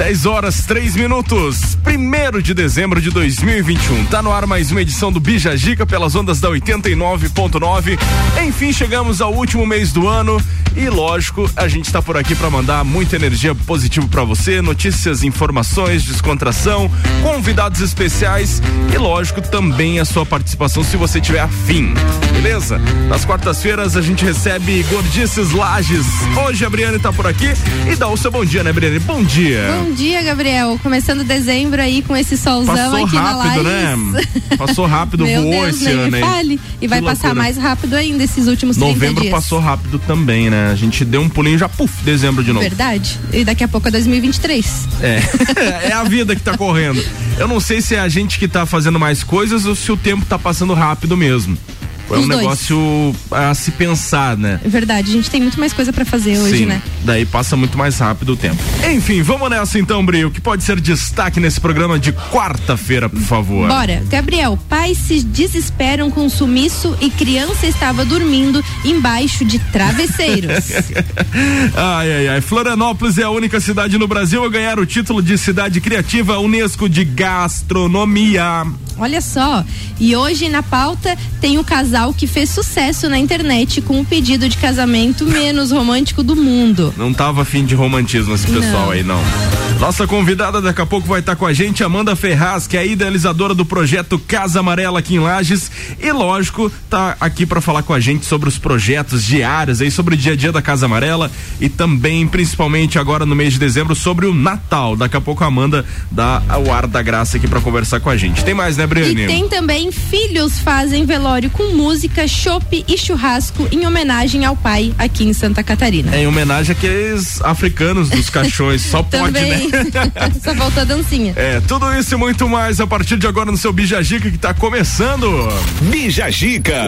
10 horas 3 minutos, 1 de dezembro de 2021. Tá no ar mais uma edição do Bija Gica pelas ondas da 89.9. Enfim, chegamos ao último mês do ano e lógico, a gente tá por aqui para mandar muita energia positiva para você, notícias, informações, descontração, convidados especiais e lógico também a sua participação se você tiver afim. Beleza? Nas quartas-feiras a gente recebe Gordices Lages. Hoje a Briane tá por aqui e dá o seu bom dia, né, Briane? Bom dia. Bom Bom dia, Gabriel. Começando dezembro aí com esse solzão Passou aqui rápido, na né? Passou rápido, voou Deus, esse ano aí. fale. E vai Que passar loucura. mais rápido ainda esses últimos 30 Novembro dias. passou rápido também, né? A gente deu um pulinho já, puf, dezembro de novo. Verdade. E daqui a pouco é 2023. É. é a vida que tá correndo. Eu não sei se é a gente que tá fazendo mais coisas ou se o tempo tá passando rápido mesmo. É um dois. negócio a se pensar, né? É verdade. A gente tem muito mais coisa pra fazer hoje, Sim, né? daí passa muito mais rápido o tempo. Enfim, vamos nessa então, Brio. O que pode ser destaque nesse programa de quarta-feira, por favor? Bora. Gabriel, pais se desesperam com sumiço e criança estava dormindo embaixo de travesseiros. Ai, ai, ai. Florianópolis é a única cidade no Brasil a ganhar o título de cidade criativa Unesco de gastronomia. Olha só. E hoje na pauta tem o casal que fez sucesso na internet com o pedido de casamento menos romântico do mundo. Não tava afim de romantismo esse pessoal Não. aí, não. Nossa convidada daqui a pouco vai estar com a gente, Amanda Ferraz, que é a idealizadora do projeto Casa Amarela aqui em Lages. E lógico, tá aqui para falar com a gente sobre os projetos diários aí, sobre o dia a dia da Casa Amarela e também, principalmente agora no mês de dezembro, sobre o Natal. Daqui a pouco a Amanda dá o ar da graça aqui para conversar com a gente. Tem mais, né, Briane? E tem também filhos fazem velório com música, chopp e churrasco em homenagem ao pai aqui em Santa Catarina. É em homenagem àqueles africanos dos caixões. Só pode, também. né? Só faltou a dancinha. É, tudo isso e muito mais a partir de agora no seu Bijagica que tá começando. Bija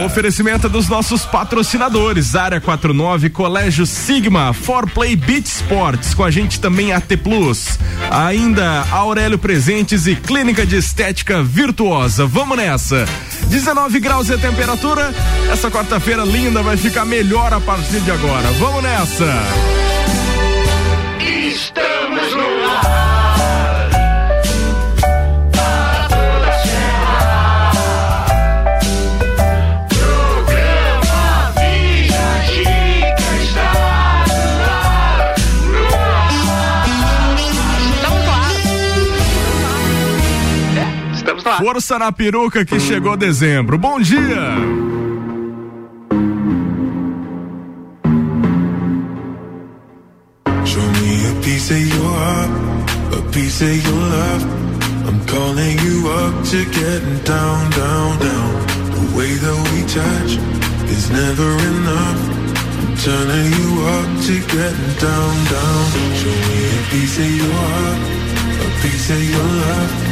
O oferecimento é dos nossos patrocinadores, Área 49, Colégio Sigma, For Play Beach Sports, com a gente também AT Plus. Ainda Aurélio Presentes e Clínica de Estética Vamos nessa. 19 graus é a temperatura. Essa quarta-feira linda vai ficar melhor a partir de agora. Vamos nessa. Estamos no ar. Lá. Força na peruca que chegou dezembro. Bom dia. Show me a piece of your heart, a piece of your love. I'm calling you up to getting down, down, down. The way that we touch is never enough. I'm turning you up to getting down, down. Show me a piece of your heart, a piece of your love.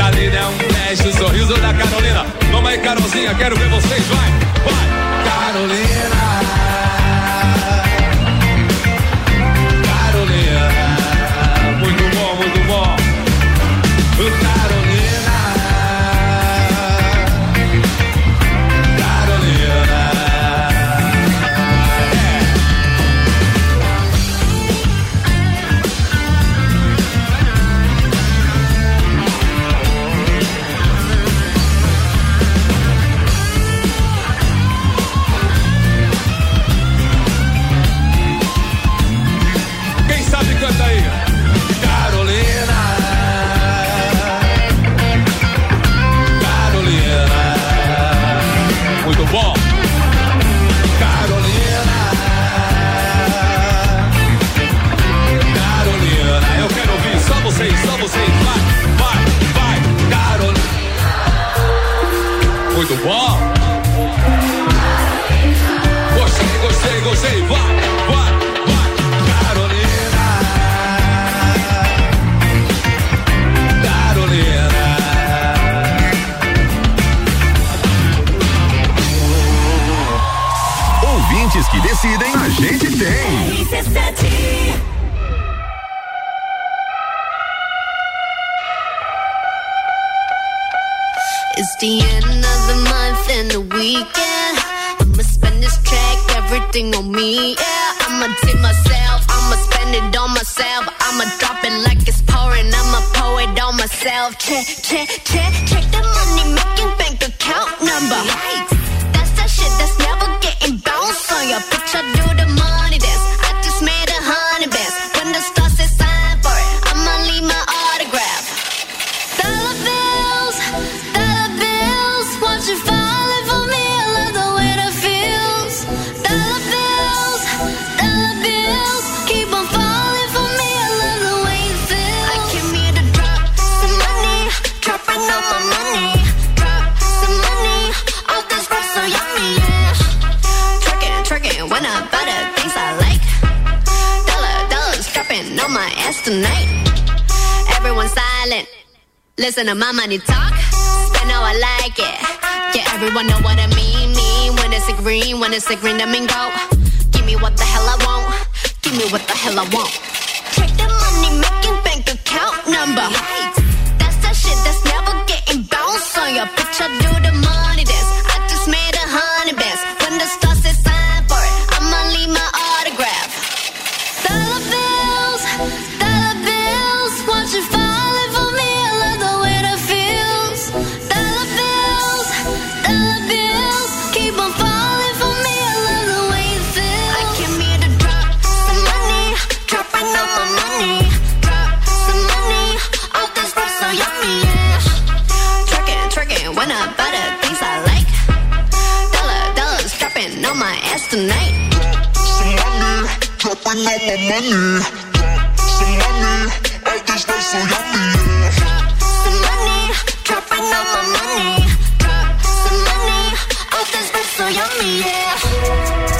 Essa linda é um flash, o sorriso da Carolina. Vamos aí, Carolzinha, quero ver vocês, vai, vai. Carolina. my money talk, spend how I like it. Yeah, everyone know what I mean, mean. When it's a green, when it's a green, I mean go. Give me what the hell I want, give me what the hell I want. Money. Drop some money, oh this bitch so yummy, yeah.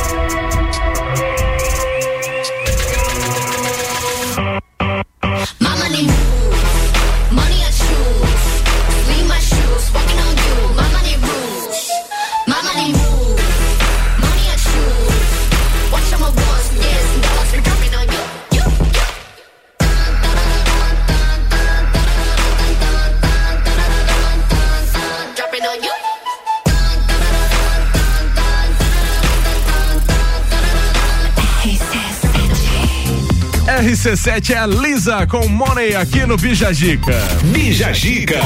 RC7 é Lisa com Money aqui no Bijagica. Bija Gica.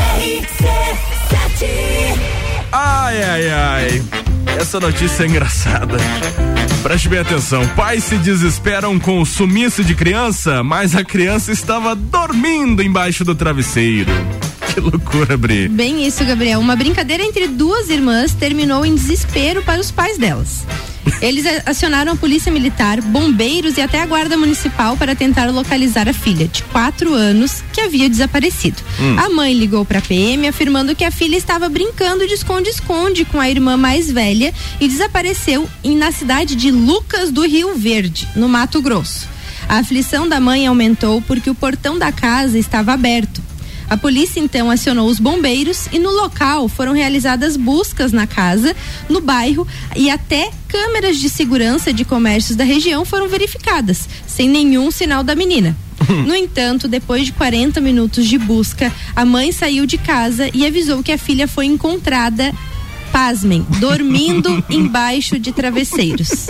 Ai, ai, ai. Essa notícia é engraçada. Preste bem atenção. Pais se desesperam com o sumiço de criança, mas a criança estava dormindo embaixo do travesseiro. Que loucura, Bri. Bem isso, Gabriel. Uma brincadeira entre duas irmãs terminou em desespero para os pais delas. Eles acionaram a polícia militar, bombeiros e até a guarda municipal para tentar localizar a filha, de quatro anos, que havia desaparecido. A mãe ligou para a PM afirmando que a filha estava brincando de esconde-esconde com a irmã mais velha e desapareceu em- na cidade de Lucas do Rio Verde, no Mato Grosso. A aflição da mãe aumentou porque o portão da casa estava aberto. A polícia então acionou os bombeiros e no local foram realizadas buscas na casa, no bairro e até câmeras de segurança de comércios da região foram verificadas, sem nenhum sinal da menina. No entanto, depois de 40 minutos de busca, a mãe saiu de casa e avisou que a filha foi encontrada, pasmem, dormindo embaixo de travesseiros.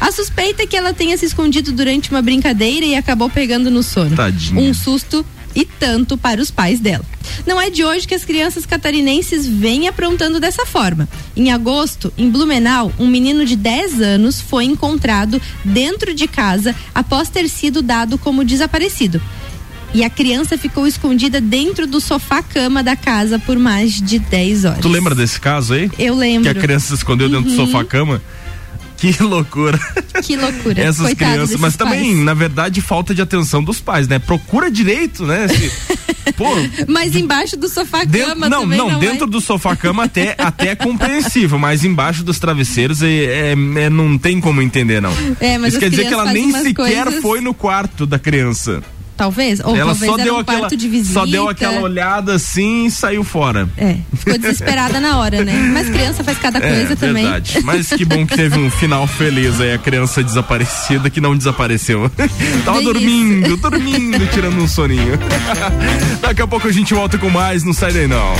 A suspeita é que ela tenha se escondido durante uma brincadeira e acabou pegando no sono. Tadinha. Um susto e tanto para os pais dela. Não é de hoje que as crianças catarinenses vêm aprontando dessa forma. Em agosto, em Blumenau, um menino de 10 anos foi encontrado dentro de casa após ter sido dado como desaparecido. E a criança ficou escondida dentro do sofá-cama da casa por mais de 10 horas. Tu lembra desse caso aí? Eu lembro. Que a criança se escondeu dentro do sofá-cama? Que loucura. Que loucura. Essas Coitado crianças. Mas também, pais. na verdade, falta de atenção dos pais, né? Procura direito, né? Se- pô, Mas embaixo do sofá-cama Dentro, não, também não, não dentro é. do sofá-cama até, até é compreensível, mas embaixo dos travesseiros é, é- é- não tem como entender, não. É, mas Isso quer dizer que ela nem sequer coisas- foi no quarto da criança. Talvez, ou ela talvez só era deu um aquela, quarto de visita. só deu aquela olhada assim e saiu fora. É, ficou desesperada na hora, né? Mas criança faz cada coisa é, também. verdade. Mas que bom que teve um final feliz aí, a criança desaparecida que não desapareceu. Tava Bem dormindo, dormindo, tirando um soninho. Daqui a pouco a gente volta com mais, não sai daí não.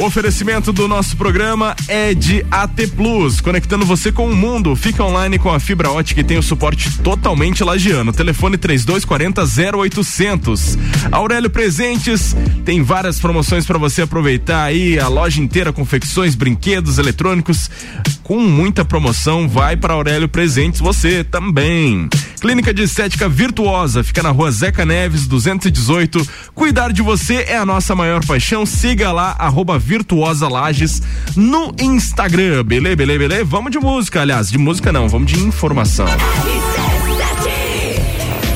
Oferecimento do nosso programa é de AT Plus, conectando você com o mundo. Fica online com a fibra ótica e tem o suporte totalmente lagiano. Telefone 3240 0800. Aurélio Presentes tem várias promoções para você aproveitar aí, a loja inteira confecções, brinquedos, eletrônicos com muita promoção. Vai para Aurélio Presentes você também. Clínica de Estética Virtuosa, fica na rua Zeca Neves, 218. Cuidar de você é a nossa maior paixão. Siga lá, arroba Virtuosa Lages no Instagram. Beleza, beleza, beleza? Vamos de música, aliás, de música não, vamos de informação.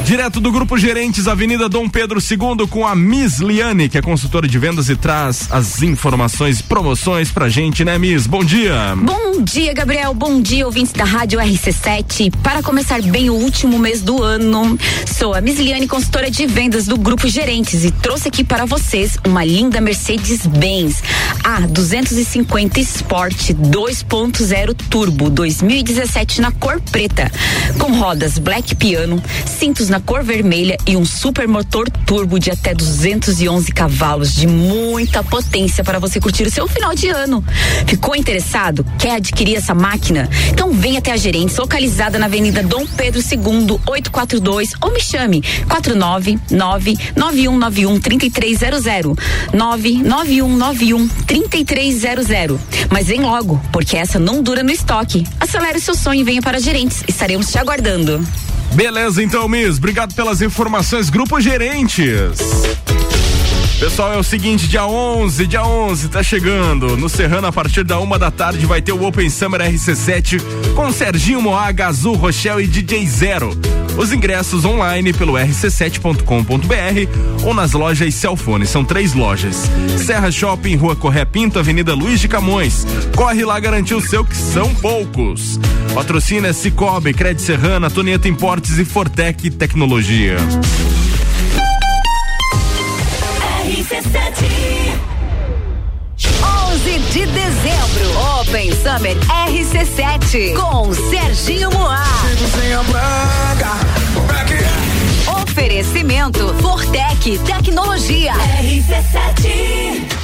Direto do Grupo Gerentes, Avenida Dom Pedro II, com a Miss Liane, que é consultora de vendas e traz as informações, promoções pra gente, né, Miss? Bom dia. Bom dia, Gabriel. Bom dia, ouvintes da Rádio RC7. Para começar bem o último mês do ano, sou a Misliane, consultora de vendas do Grupo Gerentes e trouxe aqui para vocês uma linda Mercedes-Benz A250 Sport 2.0 Turbo 2017 na cor preta, com rodas Black Piano, cintos na cor vermelha e um super motor turbo de até 211 cavalos de muita potência para você curtir o seu final de ano. Ficou interessado? Quer adquirir essa máquina? Então vem até a gerente localizada na Avenida Dom Pedro II, 842 ou me chame 499 9191 3300 99191 3300. Mas vem logo, porque essa não dura no estoque. Acelere o seu sonho e venha para a gerentes. Estaremos te aguardando. Beleza, então, Miss. Obrigado pelas informações, Grupo Gerentes. Pessoal, é o seguinte, dia 11, dia 11, tá chegando. No Serrano, a partir da uma da tarde, vai ter o Open Summer RC7 com Serginho Moaga, Azul, Rochelle e DJ Zero. Os ingressos online pelo rc7.com.br ou nas lojas Celfone. São três lojas. Serra Shopping, Rua Correia Pinto, Avenida Luiz de Camões. Corre lá garantir o seu, que são poucos. Patrocina Cicobi, Crédito Serrana, Tonieta Importes e Fortec Tecnologia. RC7 11 de dezembro, Open Summer RC7 com Serginho Moá. Oferecimento Fortec Tecnologia. RC7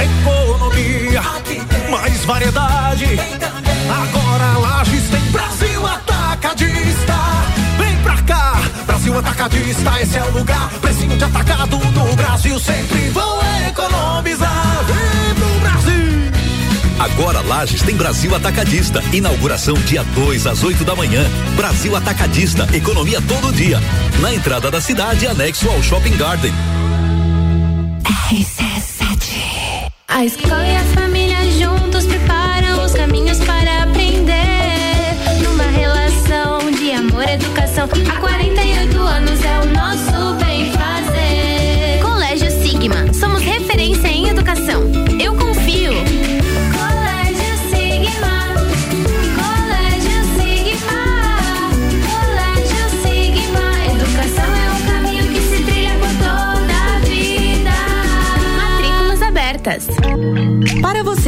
Economia, mais variedade. Agora Lages tem Brasil Atacadista. Vem pra cá, Brasil Atacadista, esse é o lugar. Precinho de atacado no Brasil, sempre vão economizar. Vem pro Brasil. Agora Lages tem Brasil Atacadista. Inauguração dia 2 às 8 da manhã. Brasil Atacadista, economia todo dia. Na entrada da cidade, anexo ao Shopping Garden. A escola e a família juntos preparam os caminhos para aprender. Numa relação de amor educação.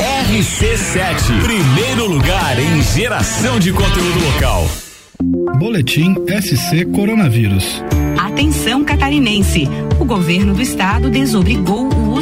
RC7, primeiro lugar em geração de conteúdo local. Boletim SC Coronavírus. Atenção catarinense. O governo do estado desobrigou o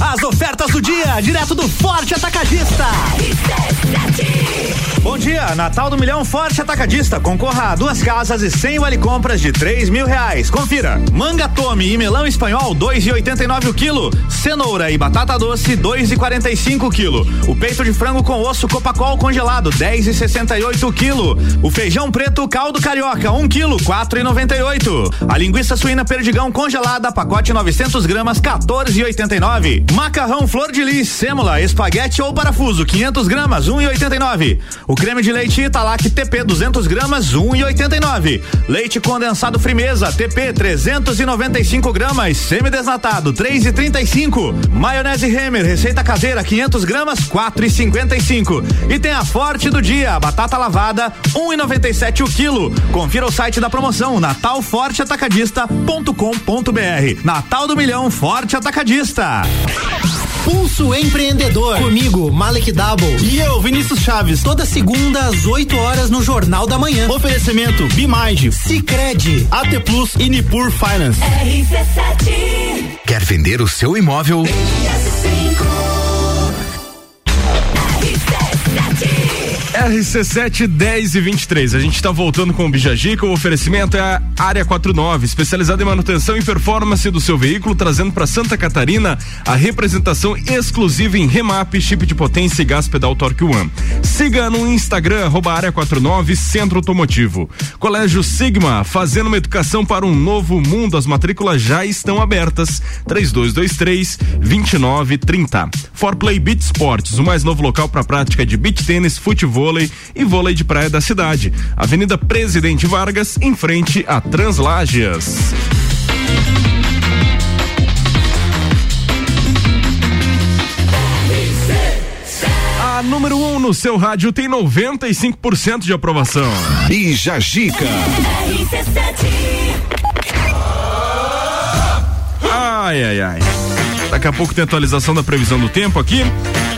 As ofertas do dia, direto do Forte Atacadista. Bom dia, Natal do Milhão Forte Atacadista. Concorra a duas casas e cem vale compras de três mil reais. Confira. Manga tome e melão espanhol, dois e oitenta e nove o quilo. Cenoura e batata doce, dois e quarenta e cinco o quilo. O peito de frango com osso Copacol congelado, dez e sessenta e oito o quilo. O feijão preto caldo carioca, um quilo, quatro e noventa e oito. A linguiça suína perdigão congelada, pacote 900 gramas, 14 e oitenta e nove. Macarrão flor de lis, sêmola, espaguete ou parafuso, 500 gramas, um e oitenta e nove. O creme de leite Italac TP 200 gramas, um e oitenta e nove. Leite condensado Frimeza TP 395 gramas, semidesnatado, três e trinta e cinco. Maionese Hemer, receita caseira, 500 gramas, quatro e cinquenta e. E tem a forte do dia, batata lavada, um e noventa e sete o quilo. Confira o site da promoção, natalforteatacadista.com.br. Natal do Milhão Forte Atacadista. Pulso Empreendedor. Comigo, Malek Double. E eu, Vinícius Chaves. Toda segunda às 8 horas no Jornal da Manhã. Oferecimento Bimind, Cicred, AT Plus e Nipur Finance. RC7 Quer vender o seu imóvel? RC5 RC7 RC7 10 e 23. A gente está voltando com o Bijagica. O oferecimento é a Área 49, especializada em manutenção e performance do seu veículo, trazendo para Santa Catarina a representação exclusiva em remap, chip de potência e gás pedal Torque One. Siga no Instagram, arroba Área 49 Centro Automotivo. Colégio Sigma, fazendo uma educação para um novo mundo. As matrículas já estão abertas. 3223 2930. For Play Beat Sports, o mais novo local para prática de beach tênis, futebol vôlei e vôlei de praia da cidade. Avenida Presidente Vargas, em frente a Translages. A número 1 um no seu rádio tem 95% de aprovação. Bija Gica. Ai, ai, ai. Daqui a pouco tem atualização da previsão do tempo aqui.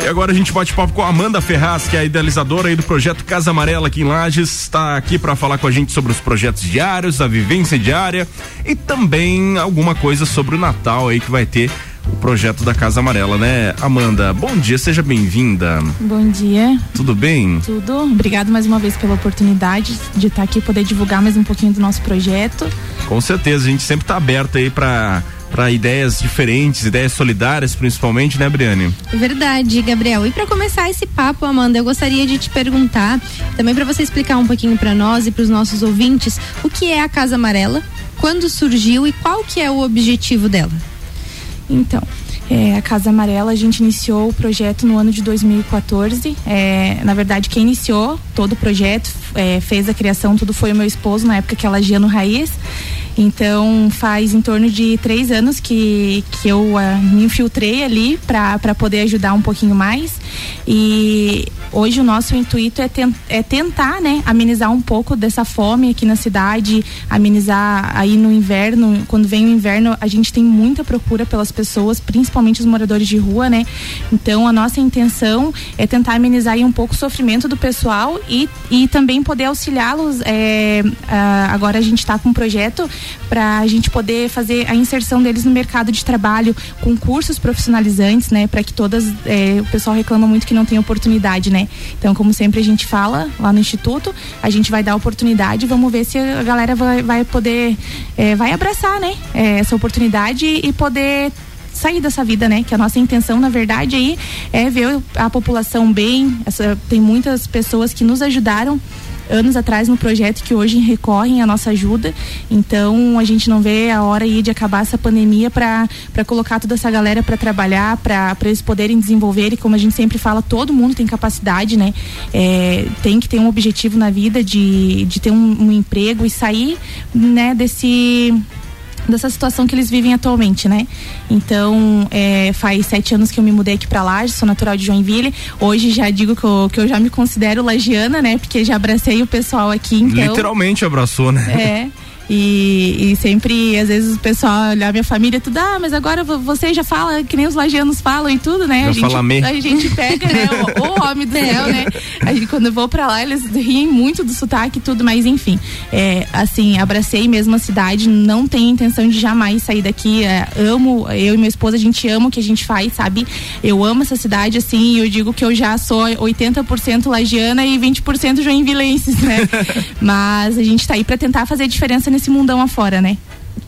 E agora a gente bate papo com a Amanda Ferraz, que é a idealizadora aí do projeto Casa Amarela aqui em Lages. Está aqui para falar com a gente sobre os projetos diários, a vivência diária e também alguma coisa sobre o Natal aí que vai ter o projeto da Casa Amarela, né? Amanda, bom dia, seja bem-vinda. Bom dia. Tudo bem? Tudo. Obrigado mais uma vez pela oportunidade de estar aqui poder divulgar mais um pouquinho do nosso projeto. Com certeza, a gente sempre está aberto aí para para ideias diferentes, ideias solidárias, principalmente, né, Briane? Verdade, Gabriel. E para começar esse papo, Amanda, eu gostaria de te perguntar, também para você explicar um pouquinho para nós e para os nossos ouvintes, o que é a Casa Amarela, quando surgiu e qual que é o objetivo dela? Então, é, a Casa Amarela, a gente iniciou o projeto no ano de 2014. É, na verdade, quem iniciou todo o projeto, é, fez a criação, tudo foi o meu esposo, na época que ela agia no Raiz. Então faz em torno de três anos que, que eu uh, me infiltrei ali para poder ajudar um pouquinho mais. E hoje o nosso intuito é, ten, é tentar né, amenizar um pouco dessa fome aqui na cidade, amenizar aí no inverno. Quando vem o inverno, a gente tem muita procura pelas pessoas, principalmente os moradores de rua, né? Então a nossa intenção é tentar amenizar aí um pouco o sofrimento do pessoal e, e também poder auxiliá-los. É, uh, agora a gente está com um projeto para a gente poder fazer a inserção deles no mercado de trabalho com cursos profissionalizantes, né? Para que todas, é, o pessoal reclama muito que não tem oportunidade, né? Então, como sempre a gente fala lá no Instituto, a gente vai dar oportunidade, vamos ver se a galera vai, vai poder, é, vai abraçar, né? É, essa oportunidade e poder sair dessa vida, né? Que a nossa intenção, na verdade, aí é ver a população bem. Essa, tem muitas pessoas que nos ajudaram anos atrás no projeto que hoje recorrem à nossa ajuda. Então a gente não vê a hora aí de acabar essa pandemia para colocar toda essa galera para trabalhar, para eles poderem desenvolver e como a gente sempre fala, todo mundo tem capacidade, né? É, tem que ter um objetivo na vida de, de ter um, um emprego e sair, né, desse dessa situação que eles vivem atualmente, né? Então, é, faz sete anos que eu me mudei aqui para Laje, sou natural de Joinville. Hoje já digo que eu, que eu já me considero lagiana, né? Porque já abracei o pessoal aqui, então... Literalmente abraçou, né? É. E, e, sempre, às vezes, o pessoal olhar minha família tudo, ah, mas agora você já fala que nem os lagianos falam e tudo, né? a gente, a gente pega, né? o, o homem do céu, né? A gente, quando eu vou pra lá, eles riem muito do sotaque e tudo, mas enfim. É, assim, abracei mesmo a cidade, não tenho intenção de jamais sair daqui. É, amo, eu e minha esposa, a gente ama o que a gente faz, sabe? Eu amo essa cidade, assim, e eu digo que eu já sou 80% lagiana e 20% joinvilenses, né? mas a gente tá aí pra tentar fazer diferença nesse mundão afora, né?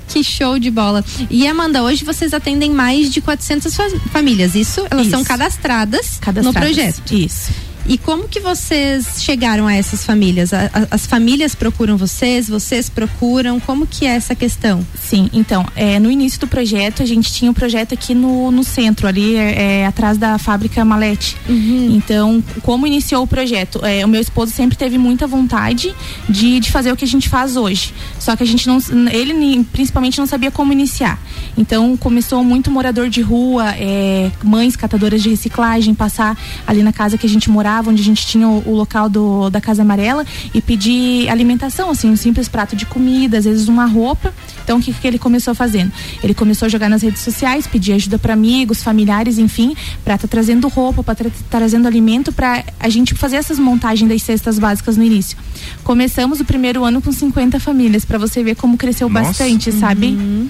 Que show de bola. E Amanda, hoje vocês atendem mais de 400 famílias, isso? Elas isso. são cadastradas, cadastradas no projeto. Isso. E como que vocês chegaram a essas famílias? A, a, as famílias procuram vocês, vocês procuram? Como que é essa questão? Sim, então, é, no início do projeto, a gente tinha um projeto aqui no, no centro, ali é, é atrás da fábrica Malete. Uhum. Então, como iniciou o projeto? É, o meu esposo sempre teve muita vontade de, de fazer o que a gente faz hoje. Só que a gente não, ele principalmente não sabia como iniciar. Então, começou muito morador de rua, é, mães catadoras de reciclagem, passar ali na casa que a gente morava onde a gente tinha o, o, local do, da Casa Amarela, e pedir alimentação, assim, um simples prato de comida, às vezes uma roupa. Então, o que, que ele começou fazendo? Ele começou a jogar nas redes sociais, pedir ajuda para amigos, familiares, enfim, para estar tá trazendo roupa, para estar tá trazendo alimento, para a gente fazer essas montagens das cestas básicas no início. Começamos o primeiro ano com 50 famílias, para você ver como cresceu Nossa. bastante, sabe? Uhum.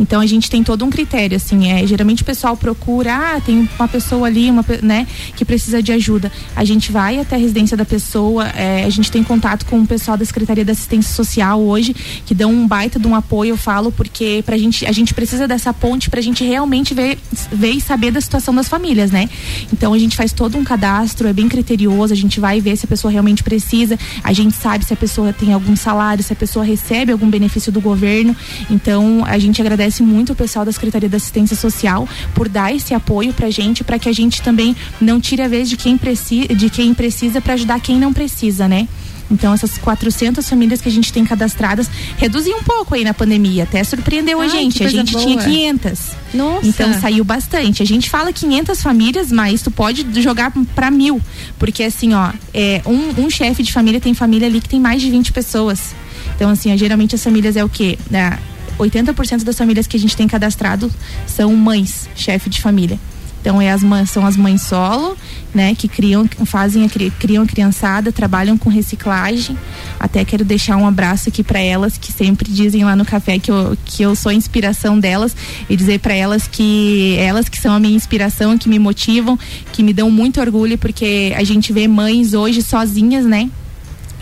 Então a gente tem todo um critério, assim, é, geralmente o pessoal procura, ah, tem uma pessoa ali, uma, né, que precisa de ajuda. A gente vai até a residência da pessoa, é, a gente tem contato com o pessoal da Secretaria da Assistência Social hoje, que dão um baita de um apoio, eu falo, porque pra gente, a gente precisa dessa ponte pra gente realmente ver, ver e saber da situação das famílias, né? Então a gente faz todo um cadastro, é bem criterioso, a gente vai ver se a pessoa realmente precisa, a gente sabe se a pessoa tem algum salário, se a pessoa recebe algum benefício do governo. Então a gente agradece muito o pessoal da Secretaria da Assistência Social por dar esse apoio pra gente, para que a gente também não tire a vez de quem precisa, de quem precisa para ajudar quem não precisa, né? Então, essas 400 famílias que a gente tem cadastradas reduziu um pouco aí na pandemia. Até surpreendeu a Ai, gente. que A gente boa. tinha 500. Nossa. Então, saiu bastante. A gente fala 500 famílias, mas tu pode jogar para mil. Porque, assim, ó, é, um, um chefe de família tem família ali que tem mais de 20 pessoas. Então, assim, ó, geralmente as famílias é o quê? É, 80% das famílias que a gente tem cadastrado são mães, chefe de família. Então é as mães, são as mães solo, né, que criam, fazem a, cri- criam a criançada, trabalham com reciclagem. Até quero deixar um abraço aqui para elas que sempre dizem lá no café que eu, que eu sou a inspiração delas e dizer para elas que elas que são a minha inspiração, que me motivam, que me dão muito orgulho porque a gente vê mães hoje sozinhas, né?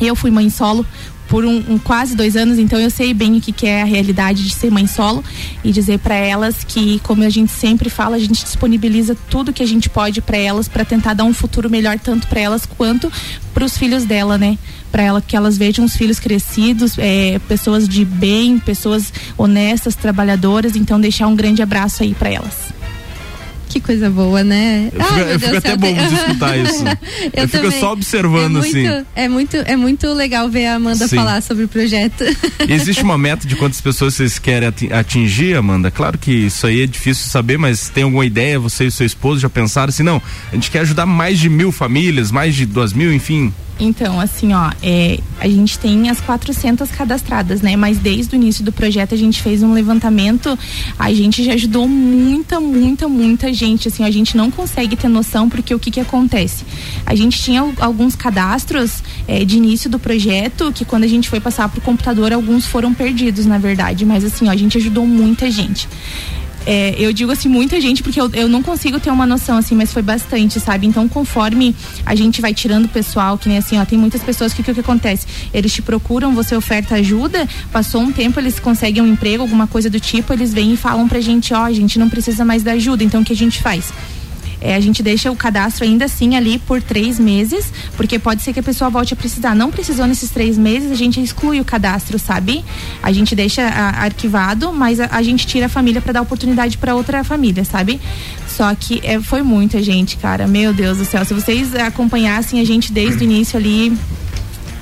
Eu fui mãe solo por um, um quase dois anos, então eu sei bem o que, que é a realidade de ser mãe solo e dizer para elas que, como a gente sempre fala, a gente disponibiliza tudo que a gente pode para elas para tentar dar um futuro melhor tanto para elas quanto para os filhos dela, né? Para ela que elas vejam os filhos crescidos, é, pessoas de bem, pessoas honestas, trabalhadoras. Então deixar um grande abraço aí para elas. Que coisa boa, né? Eu fico, eu fico até bom de escutar isso. eu, fico também. só observando é assim. muito, É muito, é muito legal ver a Amanda Sim. falar sobre o projeto. Existe uma meta de quantas pessoas vocês querem ati- atingir, Amanda? Claro que isso aí é difícil saber, mas tem alguma ideia? Você e seu esposo já pensaram assim? Não, a gente quer ajudar mais de mil famílias, mais de duas mil, enfim. Então, assim, ó, é, a gente tem as 400 cadastradas, né? Mas desde o início do projeto a gente fez um levantamento, a gente já ajudou muita, muita, muita gente. Assim, a gente não consegue ter noção porque o que que acontece? A gente tinha al- alguns cadastros é, de início do projeto que quando a gente foi passar pro computador, alguns foram perdidos, na verdade. Mas assim, ó, a gente ajudou muita gente. É, eu digo assim, muita gente, porque eu, eu não consigo ter uma noção, assim, mas foi bastante, sabe? Então, conforme a gente vai tirando o pessoal, que nem assim, ó, tem muitas pessoas que o que, que acontece? Eles te procuram, você oferta ajuda, passou um tempo, eles conseguem um emprego, alguma coisa do tipo, eles vêm e falam pra gente, ó, a gente não precisa mais da ajuda, então o que a gente faz? É, a gente deixa o cadastro ainda assim ali por três meses, porque pode ser que a pessoa volte a precisar. Não precisou nesses três meses, a gente exclui o cadastro, sabe? A gente deixa a- arquivado, mas a, a gente tira a família para dar oportunidade para outra família, sabe? Só que é, foi muita gente, cara. Meu Deus do céu. Se vocês acompanhassem a gente desde o início ali,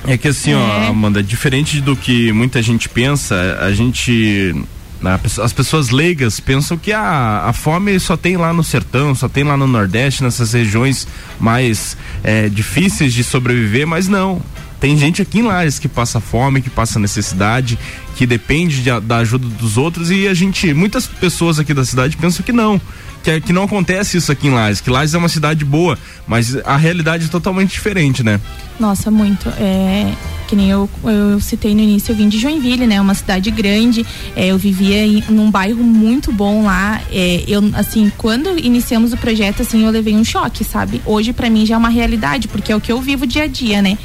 É que assim, ó, É. Amanda, diferente do que muita gente pensa, a gente. Na- As pessoas leigas pensam que a, a fome só tem lá no sertão, só tem lá no Nordeste, nessas regiões mais é, difíceis de sobreviver, mas não. Tem gente aqui em Lages que passa fome, que passa necessidade, que depende de da ajuda dos outros e a gente, muitas pessoas aqui da cidade pensam que não, que, que não acontece isso aqui em Lages, que Lages é uma cidade boa, mas a realidade é totalmente diferente, né? Nossa, muito. É, que nem eu, eu citei no início, eu vim de Joinville, né? Uma cidade grande. É, eu vivia em num bairro muito bom lá. É, eu, assim, quando iniciamos o projeto, assim, eu levei um choque, sabe? Hoje, pra mim, já é uma realidade, porque é o que eu vivo dia a dia, né?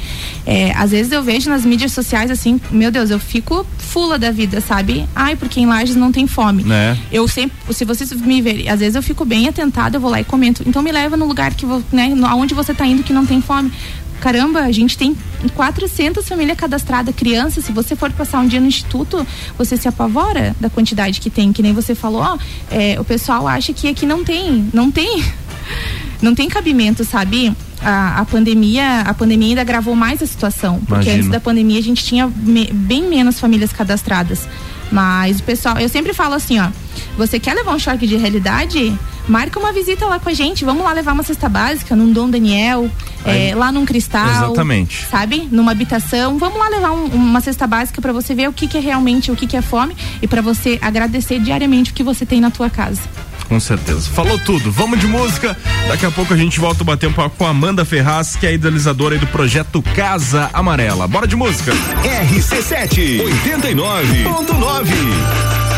É, às vezes eu vejo nas mídias sociais, assim, meu Deus, eu fico fula da vida, sabe? Ai, porque em Lages não tem fome. Né? Eu sempre, se vocês me verem, às vezes eu fico bem atentada, eu vou lá e comento. Então me leva no lugar que, né, aonde você tá indo que não tem fome. Caramba, a gente tem 400 famílias cadastradas, crianças. Se você for passar um dia no instituto, você se apavora da quantidade que tem. Que nem você falou, ó, é, o pessoal acha que aqui não tem. Não tem. Não tem cabimento, sabe? A, a pandemia, a pandemia ainda agravou mais a situação. Porque Imagino. antes da pandemia a gente tinha me- bem menos famílias cadastradas. Mas o pessoal, eu sempre falo assim, ó, você quer levar um choque de realidade? Marca uma visita lá com a gente, vamos lá levar uma cesta básica num Dom Daniel, Aí- é, lá num Cristal. Exatamente. Sabe? Numa habitação. Vamos lá levar um- uma cesta básica pra você ver o que, que é realmente, o que, que é fome e pra você agradecer diariamente o que você tem na tua casa. Com certeza. Falou tudo. Vamos de música. Daqui a pouco a gente volta a bater um papo com a Amanda Ferraz, que é idealizadora do projeto Casa Amarela. Bora de música. RC7 89.9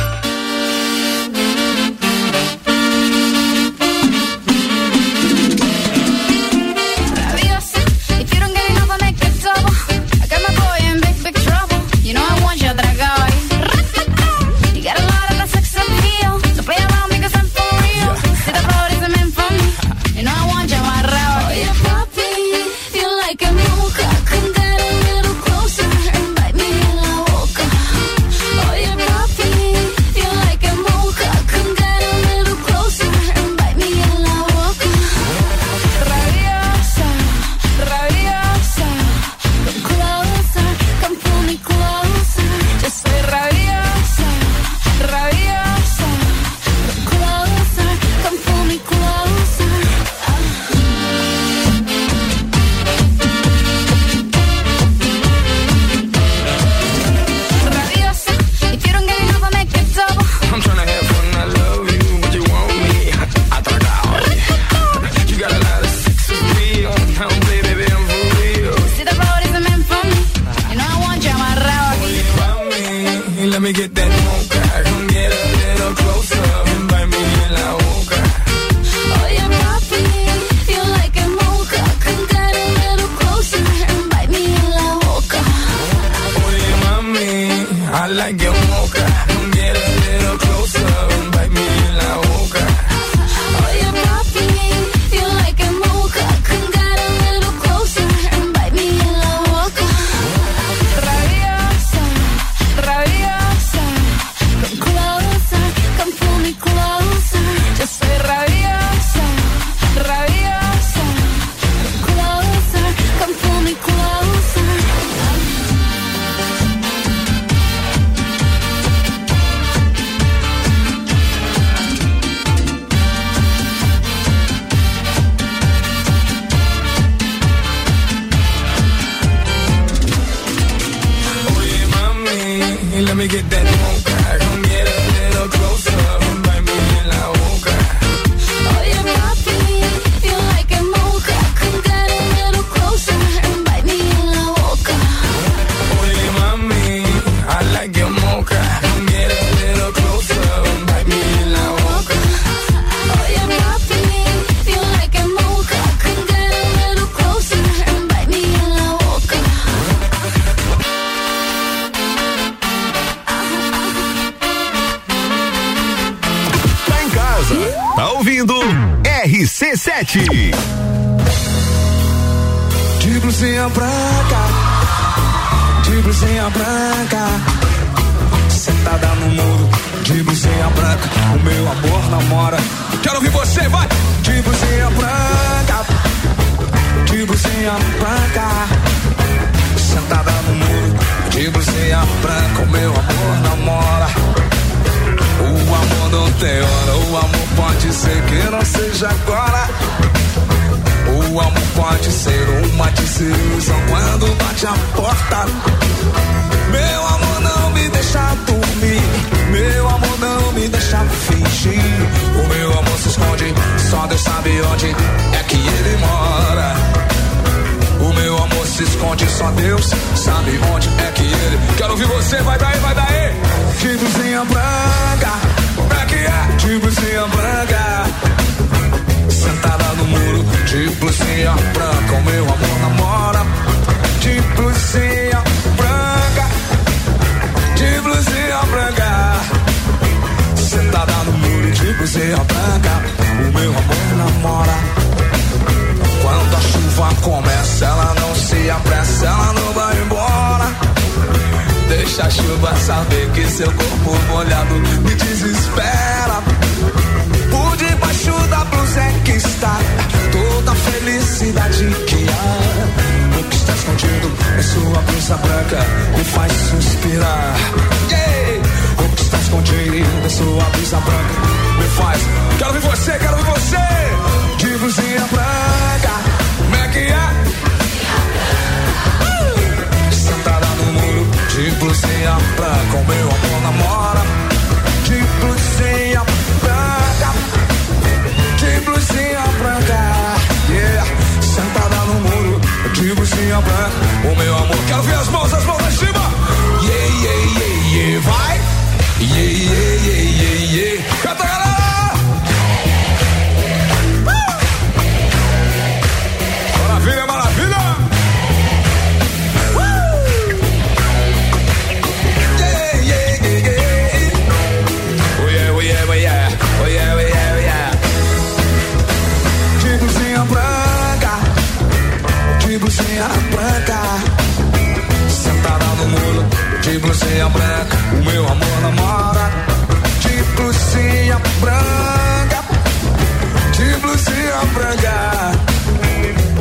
blusinha branca,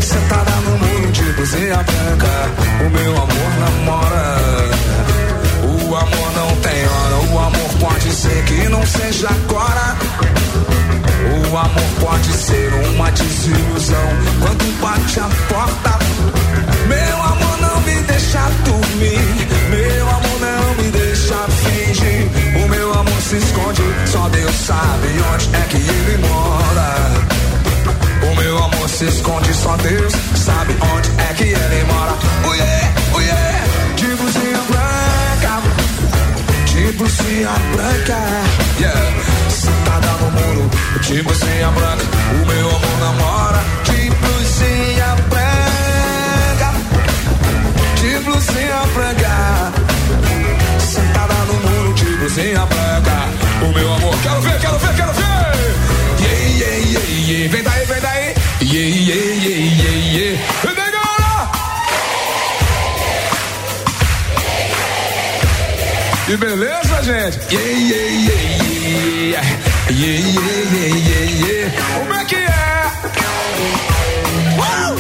sentada no muro, de blusinha branca, o meu amor namora. O amor não tem hora, o amor pode ser que não seja agora. O amor pode ser uma desilusão quando bate a porta. Meu amor não me deixa dormir, meu amor não me deixa fingir. O meu amor se esconde, só Deus sabe onde é que ele mora. O meu amor se esconde, só Deus sabe onde é que ele mora. Oh yeah, oh yeah, de blusinha branca, de blusinha branca, yeah. Sentada no muro, de blusinha branca, o meu amor namora. De blusinha branca, de blusinha branca, sentada no muro, de blusinha branca, o meu amor. Quero ver, quero ver, quero ver. Vem daí, vem daí. Yeah, yeah, yeah, yeah, yeah. Vem daí, galera. Que beleza, gente? Yeah, yeah, yeah, yeah. Yeah, yeah, yeah, yeah, yeah. Como é que é? Uau!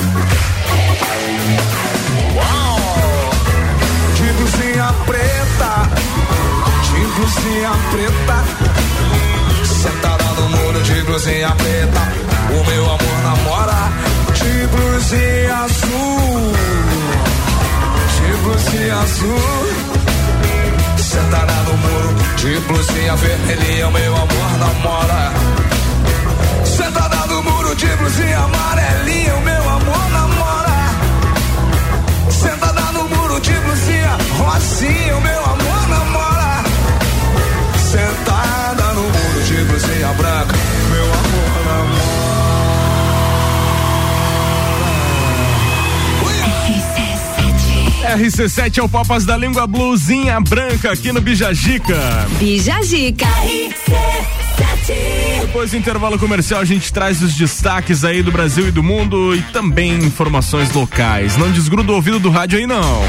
Uau! De blusinha preta, de blusinha preta, blusinha preta, o meu amor namora de blusinha azul, de blusinha azul. Sentada no muro, de blusinha vermelhinha, o meu amor namora. Sentada no muro, de blusinha amarelinha, o meu amor namora. Sentada no muro, de blusinha rosinha, o meu amor namora. Blusinha branca, meu amor namora. RC7 é o Papas da Língua Blusinha Branca aqui no Bijagica. Bijagica. Depois do intervalo comercial, a gente traz os destaques aí do Brasil e do mundo e também informações locais. Não desgruda o ouvido do rádio aí, não.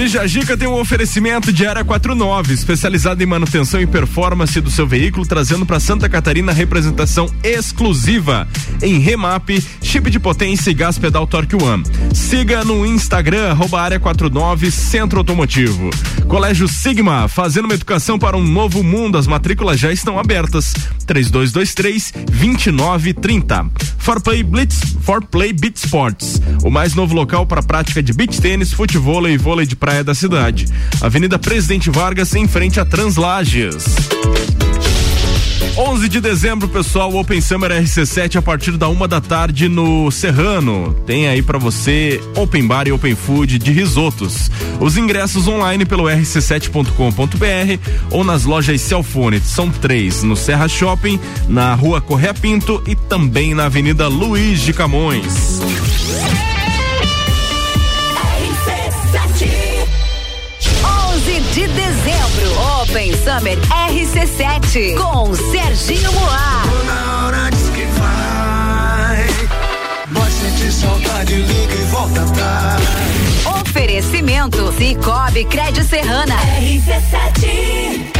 Bijagica tem um oferecimento de Área 49, especializada em manutenção e performance do seu veículo, trazendo para Santa Catarina representação exclusiva em remap, chip de potência e gás pedal Torque One. Siga no Instagram, arroba Área 49 Centro Automotivo. Colégio Sigma, fazendo uma educação para um novo mundo. As matrículas já estão abertas. 3223 2930. For Play Blitz, For Play Beat Sports, o mais novo local para prática de beach tênis, futebol e vôlei de praia da cidade. Avenida Presidente Vargas, em frente a Translages. 11 de dezembro, pessoal, Open Summer RC7 a partir da uma da tarde no Serrano. Tem aí para você Open Bar e Open Food de risotos. Os ingressos online pelo rc7.com.br ou nas lojas Celfone. São três no Serra Shopping, na Rua Correia Pinto e também na Avenida Luiz de Camões. 11 de dezembro, Open Summer RC7 com Serginho Moá. Na hora diz que vai. Vai sentir saudade, liga e volta atrás. Oferecimento Cicobi Crédito Serrana. RC7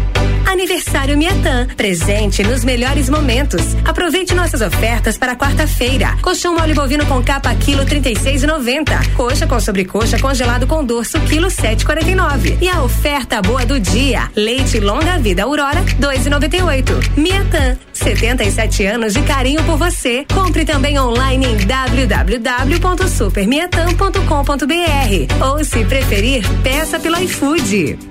Aniversário Miatã. Presente nos melhores momentos. Aproveite nossas ofertas para quarta-feira. Colchão mole bovino com capa quilo 36,90. Coxa com sobrecoxa congelado com dorso quilo 7,49. E a oferta boa do dia: leite longa vida Aurora 2,98. Miatã. 77 anos de carinho por você. Compre também online em www.supermiatã.com.br ou se preferir, peça pelo iFood.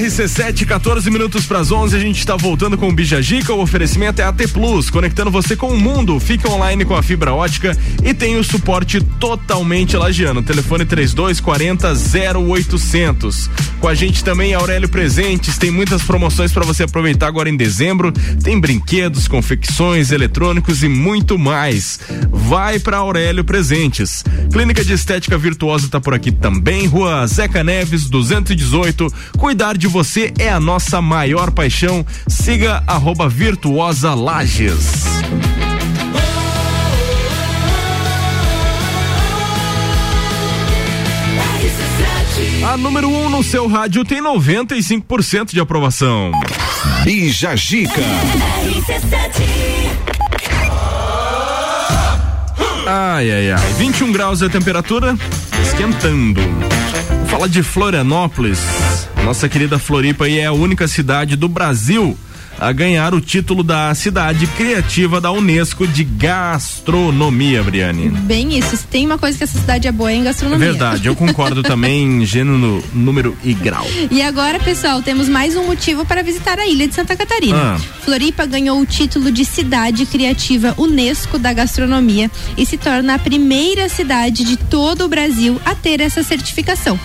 RC7, 14 minutos para as 11, a gente está voltando com o Bijagica. O oferecimento é AT Plus, conectando você com o mundo. Fica online com a fibra ótica e tem o suporte totalmente lagiano. Telefone 3240 0800. Com a gente também Aurélio Presentes. Tem muitas promoções para você aproveitar agora em dezembro. Tem brinquedos, confecções, eletrônicos e muito mais. Vai para Aurélio Presentes. Clínica de Estética Virtuosa está por aqui também. Rua Zeca Neves, 218. Cuidar de você é a nossa maior paixão. Siga arroba Virtuosa Lages. A número 1 um no seu rádio tem 95% de aprovação. Bija Gica. Ai, ai, ai. 21 graus é a temperatura, esquentando. Vou falar de Florianópolis. Nossa querida Floripa aí é a única cidade do Brasil a ganhar o título da cidade criativa da Unesco de gastronomia, Briane. Bem isso, se tem uma coisa que essa cidade é boa é em É gastronomia. verdade, eu concordo também em gênero, número e grau. E agora, pessoal, temos mais um motivo para visitar a ilha de Santa Catarina. Ah. Floripa ganhou o título de cidade criativa Unesco da gastronomia e se torna a primeira cidade de todo o Brasil a ter essa certificação.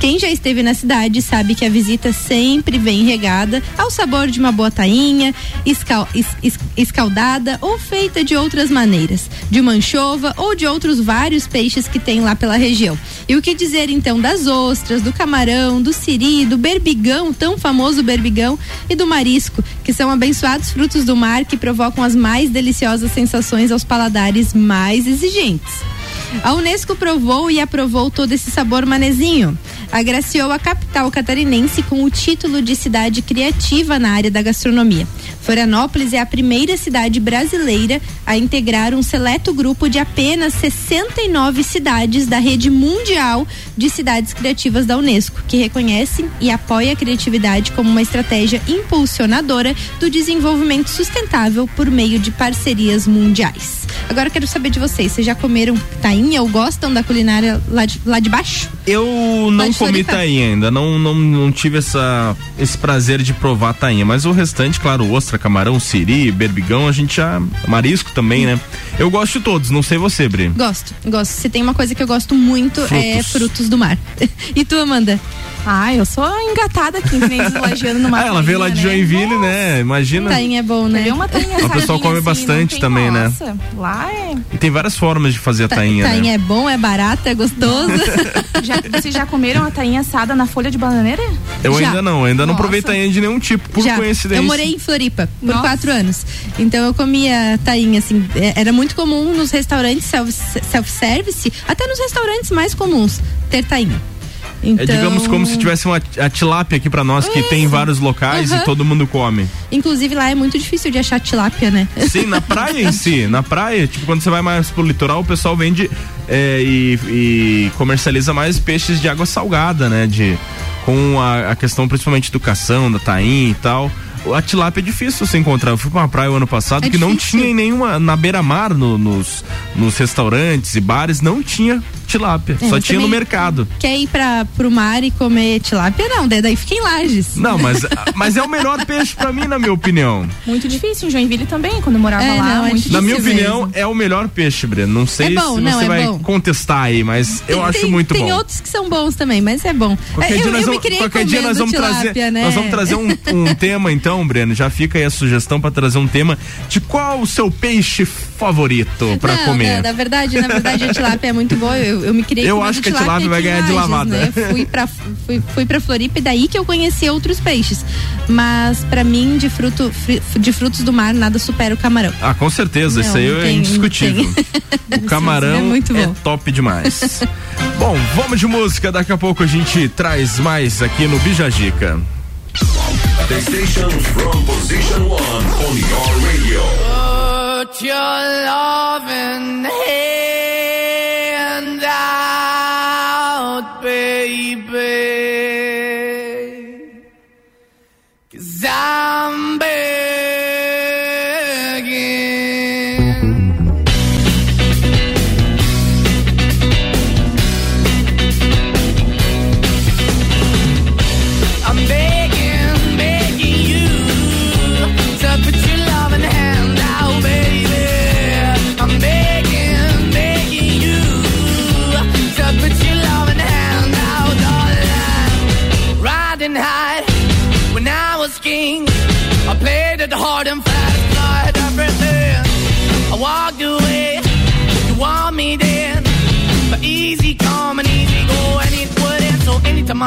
Quem já esteve na cidade sabe que a visita sempre vem regada ao sabor de uma boa tainha, escal- es- es- escaldada ou feita de outras maneiras, de uma anchova ou de outros vários peixes que tem lá pela região. E o que dizer então das ostras, do camarão, do siri, do berbigão, tão famoso berbigão, e do marisco, que são abençoados frutos do mar que provocam as mais deliciosas sensações aos paladares mais exigentes. A Unesco provou e aprovou todo esse sabor manezinho. Agraciou a capital catarinense com o título de cidade criativa na área da gastronomia. Florianópolis é a primeira cidade brasileira a integrar um seleto grupo de apenas 69 cidades da rede mundial de cidades criativas da Unesco, que reconhece e apoia a criatividade como uma estratégia impulsionadora do desenvolvimento sustentável por meio de parcerias mundiais. Agora eu quero saber de vocês, vocês já comeram tainha ou gostam da culinária lá de, lá de baixo? Eu não comi tainha ainda, não, não, não tive essa, esse prazer de provar tainha, mas o restante, claro, ostra, camarão, siri, berbigão, a gente já, marisco também, né? Eu gosto de todos, não sei você, Bri. Gosto, gosto. Se tem uma coisa que eu gosto muito é Frutos. frutos do mar. e tu, Amanda? Ah, eu sou engatada aqui, nem numa Ah, ela veio lá de Joinville, né? Imagina. Tainha é bom, né? Uma tainha O pessoal come bastante também, né? Nossa, lá é. E tem várias formas de fazer a tainha, Tainha né? é bom, é barato, é gostoso. Já, vocês já comeram a tainha assada na folha de bananeira? Eu Já. ainda não, ainda não Nossa. provei tainha de nenhum tipo, por Já. coincidência. Eu morei em Floripa por Nossa. quatro anos. Então eu comia tainha, assim. é- Era muito comum nos restaurantes self- self-service, até nos restaurantes mais comuns, ter tainha. Então, É, digamos como se tivesse uma a tilápia aqui pra nós, que tem em vários locais Aham. e todo mundo come. Inclusive lá é muito difícil de achar tilápia, né? Sim, na praia em si. Na praia, tipo, quando você vai mais pro litoral, o pessoal vende é, e, e comercializa mais peixes de água salgada, né? De, com a, a questão principalmente de educação, da tainha e tal. A tilápia é difícil você encontrar. Eu fui pra uma praia o ano passado É que não difícil. tinha em nenhuma. Na beira-mar, no- nos, nos restaurantes e bares, não tinha tilápia. É, só eu tinha no mercado. Quer ir pra, pro mar e comer tilápia? Não, daí fica em lajes. Não, mas, mas é o melhor peixe pra mim, na minha opinião. Muito difícil. Em Joinville também, quando eu morava É, lá. não, é Na minha mesmo. opinião, é o melhor peixe, Breno. Não sei É bom, se não, você é vai bom. contestar aí, mas eu Tem- acho tem- muito tem bom. outros que são bons também, mas é bom. Qualquer É, dia eu, nós eu vamos, qualquer dia nós vamos trazer, tilápia, né? nós vamos trazer um, um tema então, Breno. Já fica aí a sugestão pra trazer um tema de qual o seu peixe favorito pra não, comer. não, na verdade, na verdade a tilápia é muito boa. Eu, eu, me criei Eu acho que a tilápia tilápia vai ganhar de lavada. Né? Fui pra, fui, fui pra Floripa e daí que eu conheci outros peixes. Mas pra mim, de, fruto, de frutos do mar, nada supera o camarão. Ah, com certeza, Não, isso aí não é tem, não indiscutível. O camarão é muito bom. top demais. bom, vamos de música, daqui a pouco a gente traz mais aqui no Bijagica. The station from position one on your radio. put your love in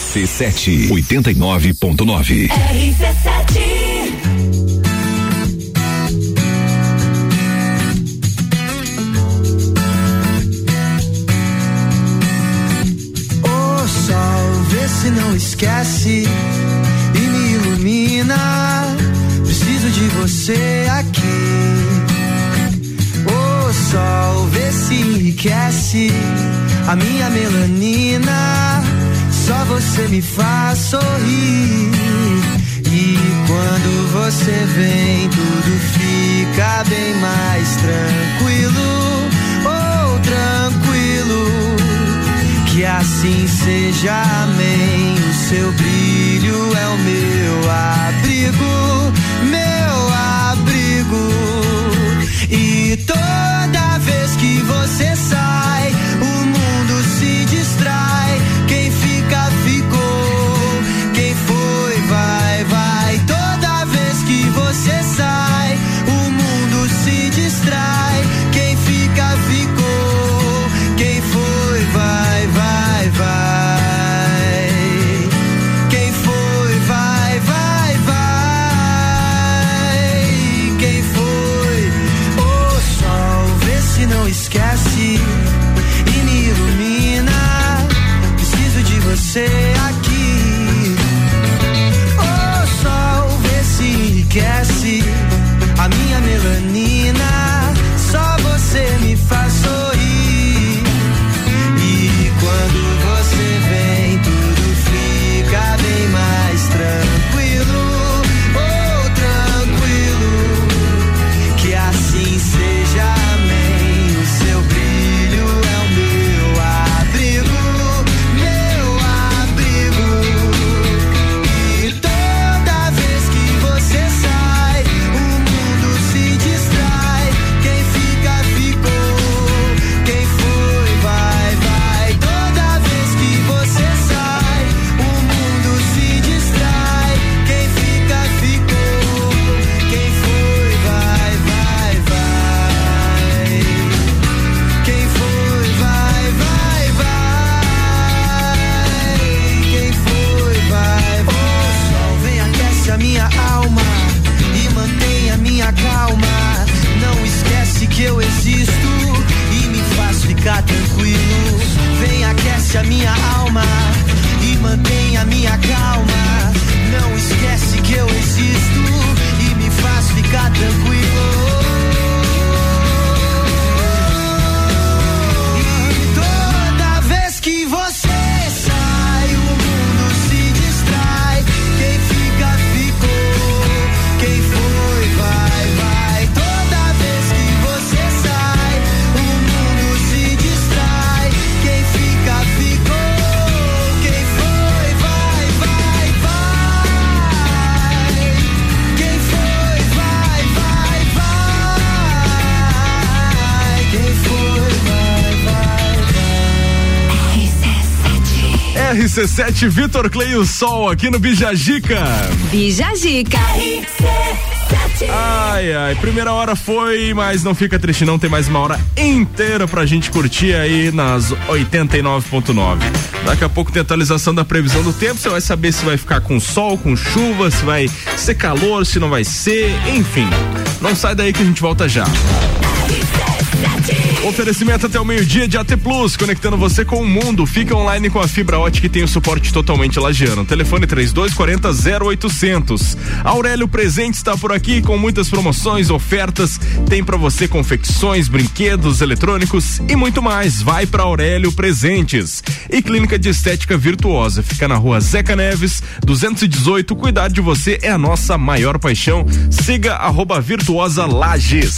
RC7 89.9. RC7 Ô sol, vê se não esquece e me ilumina. Preciso de você aqui. Ô sol, vê se enriquece a minha melanina. Só você me faz sorrir. E quando você vem, tudo fica bem mais tranquilo. Oh, tranquilo. Que assim seja, amém. O seu brilho é o meu abrigo, meu abrigo. E toda vez que você sai, o mundo se distrai. RC7 Vitor Clay e o Sol aqui no Bijagica. Bijagica. Ai, ai, primeira hora foi, mas não fica triste não, tem mais uma hora inteira pra gente curtir aí nas 89.9. Daqui a pouco tem atualização da previsão do tempo, você vai saber se vai ficar com sol, com chuva, se vai ser calor, se não vai ser, enfim. Não sai daí que a gente volta já. Oferecimento até o meio-dia de AT Plus, conectando você com o mundo. Fica online com a fibra ótica e tem o suporte totalmente lagiano. Telefone 3240 0800. Aurélio Presente está por aqui com muitas promoções, ofertas. Tem para você confecções, brinquedos, eletrônicos e muito mais. Vai para Aurélio Presentes. E Clínica de Estética Virtuosa. Fica na rua Zeca Neves, 218. Cuidar de você é a nossa maior paixão. Siga arroba Virtuosa Lages.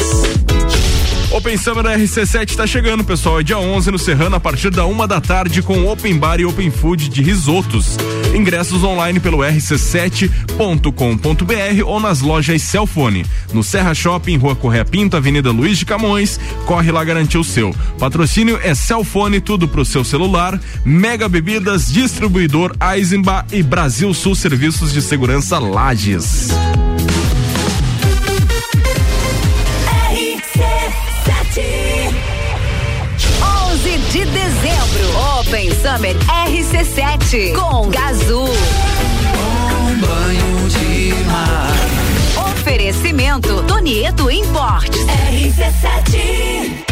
Open Summer da RC7 tá chegando, pessoal. É dia 11 no Serrano, a partir da uma da tarde, com Open Bar e Open Food de risotos. Ingressos online pelo rc7.com.br ou nas lojas Celfone. No Serra Shopping, Rua Correia Pinto, Avenida Luiz de Camões. Corre lá garantir o seu. Patrocínio é Celfone, tudo pro seu celular. Mega Bebidas, distribuidor Eisenbach e Brasil Sul Serviços de Segurança Lages. Open Summer RC7 com Gazul. Um banho de mar. Oferecimento Tonieto Importes. RC7.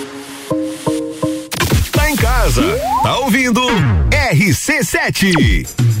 Tá casa, tá ouvindo RC7.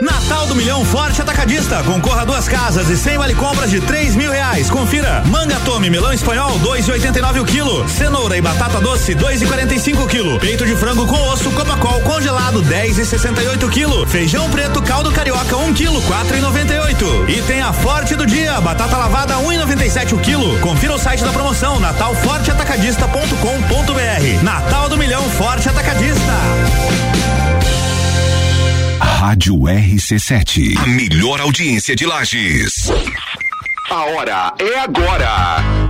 Natal do Milhão Forte Atacadista. Concorra a duas casas e sem vale compras de três mil reais. Confira. Manga tome, melão espanhol, dois e oitenta e nove o quilo. Cenoura e batata doce, dois e quarenta e cinco o quilo. Peito de frango com osso, copacol congelado, dez e sessenta e oito o quilo. Feijão preto, caldo carioca, um quilo, quatro e noventa e oito. E tem a Forte do Dia, batata lavada, um e noventa e sete o quilo. Confira o site da promoção, natalforteatacadista.com.br. Natal do Milhão Forte Atacadista. Rádio RC7. A melhor audiência de Lages. A hora é agora.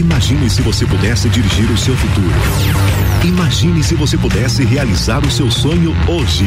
Imagine se você pudesse dirigir o seu futuro. Imagine se você pudesse realizar o seu sonho hoje.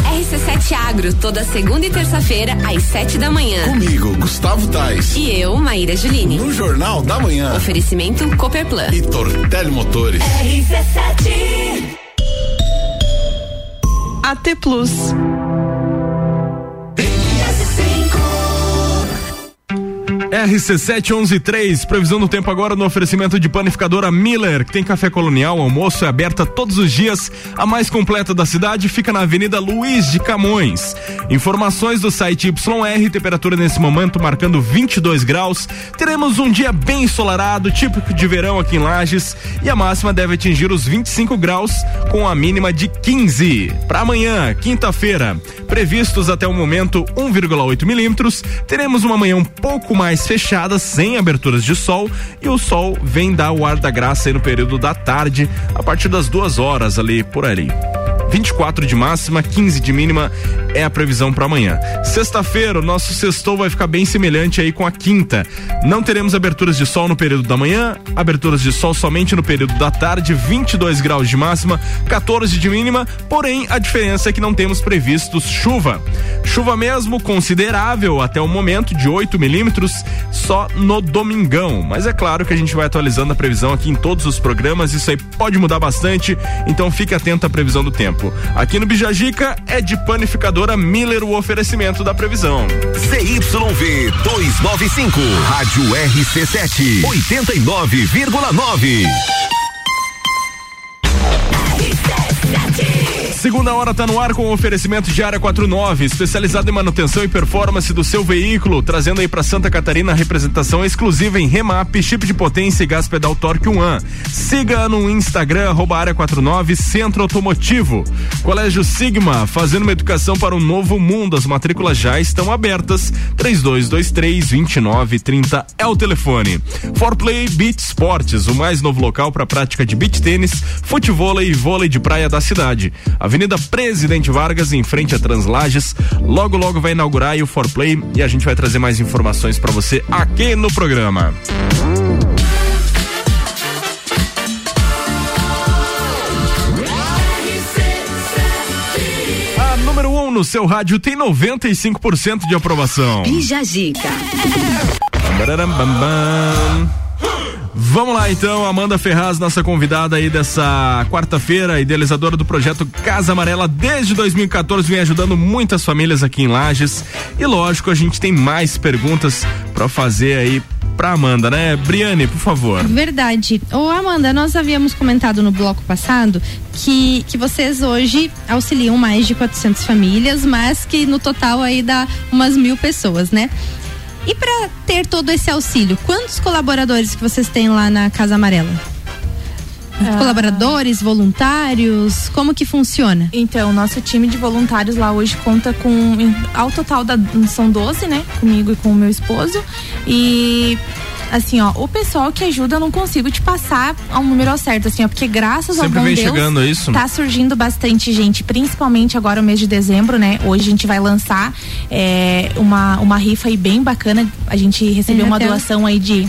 RC7 Agro, toda segunda e terça-feira, às sete da manhã. Comigo, Gustavo Tais. E eu, Maíra Juline. No Jornal da Manhã. Oferecimento Cooperplan. E Tortelli Motores. RC7. AT Plus. RC7113, previsão do tempo agora no oferecimento de panificadora Miller, que tem café colonial, almoço é aberta todos os dias. A mais completa da cidade fica na Avenida Luiz de Camões. Informações do site YR, temperatura nesse momento marcando 22 graus. Teremos um dia bem ensolarado, típico de verão aqui em Lages, e a máxima deve atingir os 25 graus, com a mínima de 15. Para amanhã, quinta-feira, previstos até o momento 1,8 milímetros, teremos uma manhã um pouco mais fechada, sem aberturas de sol, e o sol vem dar o ar da graça aí no período da tarde, a partir das duas horas ali, por ali. 24 de máxima, 15 de mínima é a previsão para amanhã. Sexta-feira, o nosso sextou vai ficar bem semelhante aí com a quinta. Não teremos aberturas de sol no período da manhã, aberturas de sol somente no período da tarde, 22 graus de máxima, 14 de mínima, porém a diferença é que não temos previstos chuva. Chuva mesmo considerável até o momento de 8 milímetros só no domingão. Mas é claro que a gente vai atualizando a previsão aqui em todos os programas, isso aí pode mudar bastante, então fique atento à previsão do tempo. Aqui no Bijagica é de panificadora Miller o oferecimento da previsão. ZYV 295, Rádio RC7, 89,9. Segunda hora tá no ar com o oferecimento de área 49, especializado em manutenção e performance do seu veículo, trazendo aí para Santa Catarina a representação exclusiva em remap, chip de potência e gás pedal Torque 1A. Siga no Instagram arroba área 49 Centro Automotivo. Colégio Sigma, fazendo uma educação para um novo mundo. As matrículas já estão abertas. 3223 2930 é o telefone. Forplay Beach Sports, o mais novo local para prática de beach tênis, futevôlei e vôlei de praia da cidade. Avenida Presidente Vargas, em frente a Translages. Logo, logo vai inaugurar aí o Forplay e a gente vai trazer mais informações para você aqui no programa. A número 1 um no seu rádio tem 95% de aprovação. Bararam, bam, bam. Vamos lá então, Amanda Ferraz, nossa convidada aí dessa quarta-feira, idealizadora do projeto Casa Amarela desde 2014, vem ajudando muitas famílias aqui em Lages. E lógico, a gente tem mais perguntas para fazer aí pra Amanda, né? Briane, por favor. Verdade. Ô Amanda, nós havíamos comentado no bloco passado que, que vocês hoje auxiliam mais de 400 famílias, mas que no total aí dá umas mil pessoas, né? E para ter todo esse auxílio, quantos colaboradores que vocês têm lá na Casa Amarela? Ah. Colaboradores, voluntários, como que funciona? Então, nosso time de voluntários lá hoje conta com, ao total da, são 12, né? Comigo e com o meu esposo. E assim, ó, o pessoal que ajuda eu não consigo te passar ao número ao certo, assim, ó, porque graças ao Sempre bom vem Deus chegando isso, né? tá surgindo bastante gente, principalmente agora o mês de dezembro, né? Hoje a gente vai lançar é, uma, uma rifa aí bem bacana. A gente recebeu Tem uma hotel. doação aí de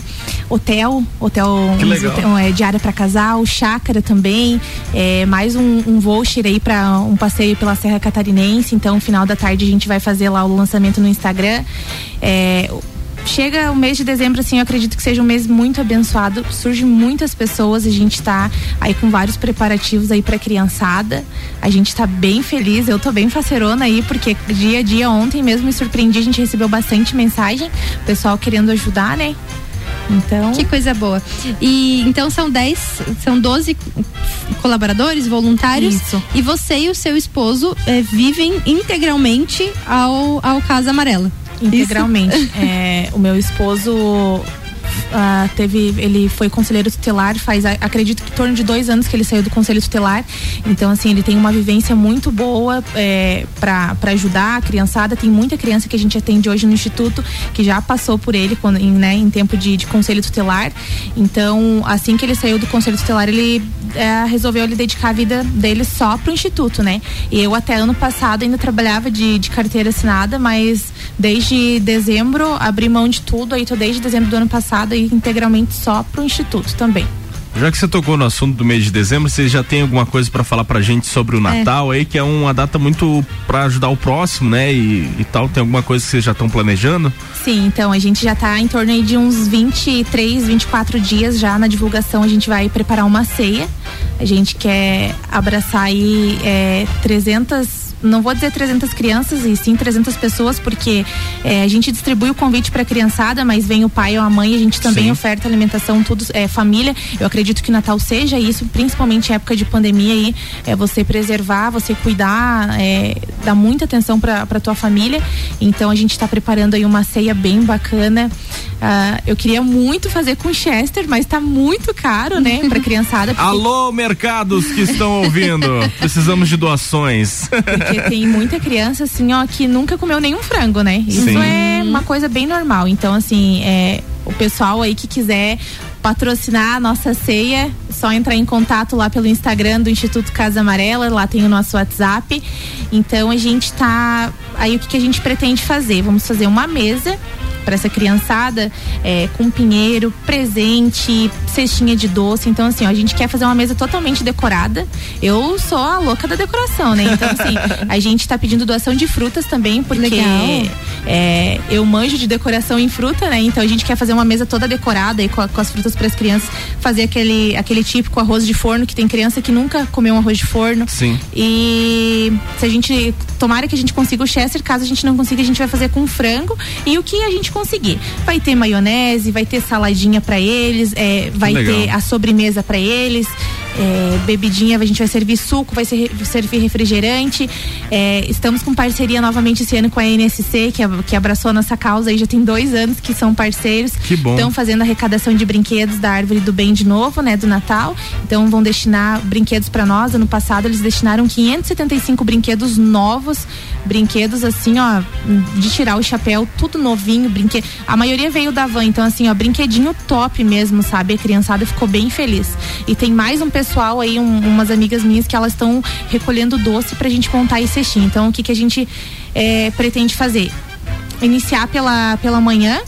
hotel, hotel Que legal. hotel, é, diária para casal, chácara também, é, mais um, um voucher aí para um passeio pela Serra Catarinense. Então, no final da tarde a gente vai fazer lá o lançamento no Instagram. É, Chega o mês de dezembro, assim, eu acredito que seja um mês muito abençoado. Surgem muitas pessoas, a gente tá aí com vários preparativos aí pra criançada. A gente tá bem feliz, eu tô bem facerona aí, porque dia a dia, ontem mesmo me surpreendi, a gente recebeu bastante mensagem, o pessoal querendo ajudar, né? Então. Que coisa boa. E então são 10, são 12 colaboradores, voluntários. Isso. E você e o seu esposo eh, vivem integralmente ao, ao Casa Amarela. Integralmente. É, o meu esposo ah, teve, ele foi conselheiro tutelar faz, acredito que em torno de dois anos que ele saiu do conselho tutelar. Então, assim, ele tem uma vivência muito boa é, para ajudar a criançada. Tem muita criança que a gente atende hoje no instituto que já passou por ele quando, em, né, em tempo de, de conselho tutelar. Então, assim que ele saiu do conselho tutelar, ele é, resolveu ele dedicar a vida dele só pro instituto, né? E eu até ano passado ainda trabalhava de, de carteira assinada, mas desde dezembro abri mão de tudo, aí tô desde dezembro do ano passado aí integralmente só pro instituto também. Já que você tocou no assunto do mês de dezembro, você já tem alguma coisa pra falar pra gente sobre o Natal aí, que é uma data muito pra ajudar o próximo, né? E, e tal. Tem alguma coisa que vocês já estão planejando? Sim, então a gente já tá em torno de uns 23, 24 dias já na divulgação. A gente vai preparar uma ceia. A gente quer abraçar aí é, 300 não vou dizer 300 crianças e sim 300 pessoas, porque é, a gente distribui o convite para a criançada, mas vem o pai ou a mãe, a gente também Sim. oferta alimentação, tudo é família. Eu acredito que o Natal seja isso, principalmente em época de pandemia aí, é você preservar, você cuidar, é, dar muita atenção para tua família. Então a gente está preparando aí uma ceia bem bacana. Ah, eu queria muito fazer com Chester, mas tá muito caro, né, para criançada. porque- Alô, mercados que estão ouvindo. Precisamos de doações. Porque tem muita criança, assim, ó, que nunca comeu nenhum frango, né? Isso Sim. é uma coisa bem normal. Então, assim, é, o pessoal aí que quiser patrocinar a nossa ceia, só entrar em contato lá pelo Instagram do Instituto Casa Amarela, lá tem o nosso WhatsApp. Então a gente tá. Aí o que, que a gente pretende fazer? Vamos fazer uma mesa para essa criançada é, com pinheiro, presente, cestinha de doce. Então, assim, ó, a gente quer fazer uma mesa totalmente decorada. Eu sou a louca da decoração, né? Então, assim, a gente tá pedindo doação de frutas também, porque é, eu manjo de decoração em fruta, né? Então a gente quer fazer uma mesa toda decorada aí com, a- com as frutas para as crianças, fazer aquele, aquele típico arroz de forno, que tem criança que nunca comeu um arroz de forno. Sim. E se a gente. Tomara que a gente consiga o Chester, caso a gente não consiga, a gente vai fazer com frango. E o que a gente conseguir. Vai ter maionese, vai ter saladinha para eles, é, vai Legal. ter a sobremesa para eles. É, bebidinha, a gente vai servir suco, vai ser, servir refrigerante. É, estamos com parceria novamente esse ano com a NSC, que, que abraçou a nossa causa aí já tem dois anos que são parceiros. Que bom. Estão fazendo arrecadação de brinquedos da Árvore do Bem de novo, né, do Natal. Então vão destinar brinquedos para nós. Ano passado eles destinaram 575 brinquedos novos, brinquedos assim, ó, de tirar o chapéu, tudo novinho, brinquedo. A maioria veio da van, então assim, ó, brinquedinho top mesmo, sabe? A criançada ficou bem feliz. E tem mais um pessoal aí, um- umas amigas minhas que elas estão recolhendo doce pra gente montar esse cestinho. Então o que que a gente eh, pretende fazer? Iniciar pela, pela manhã,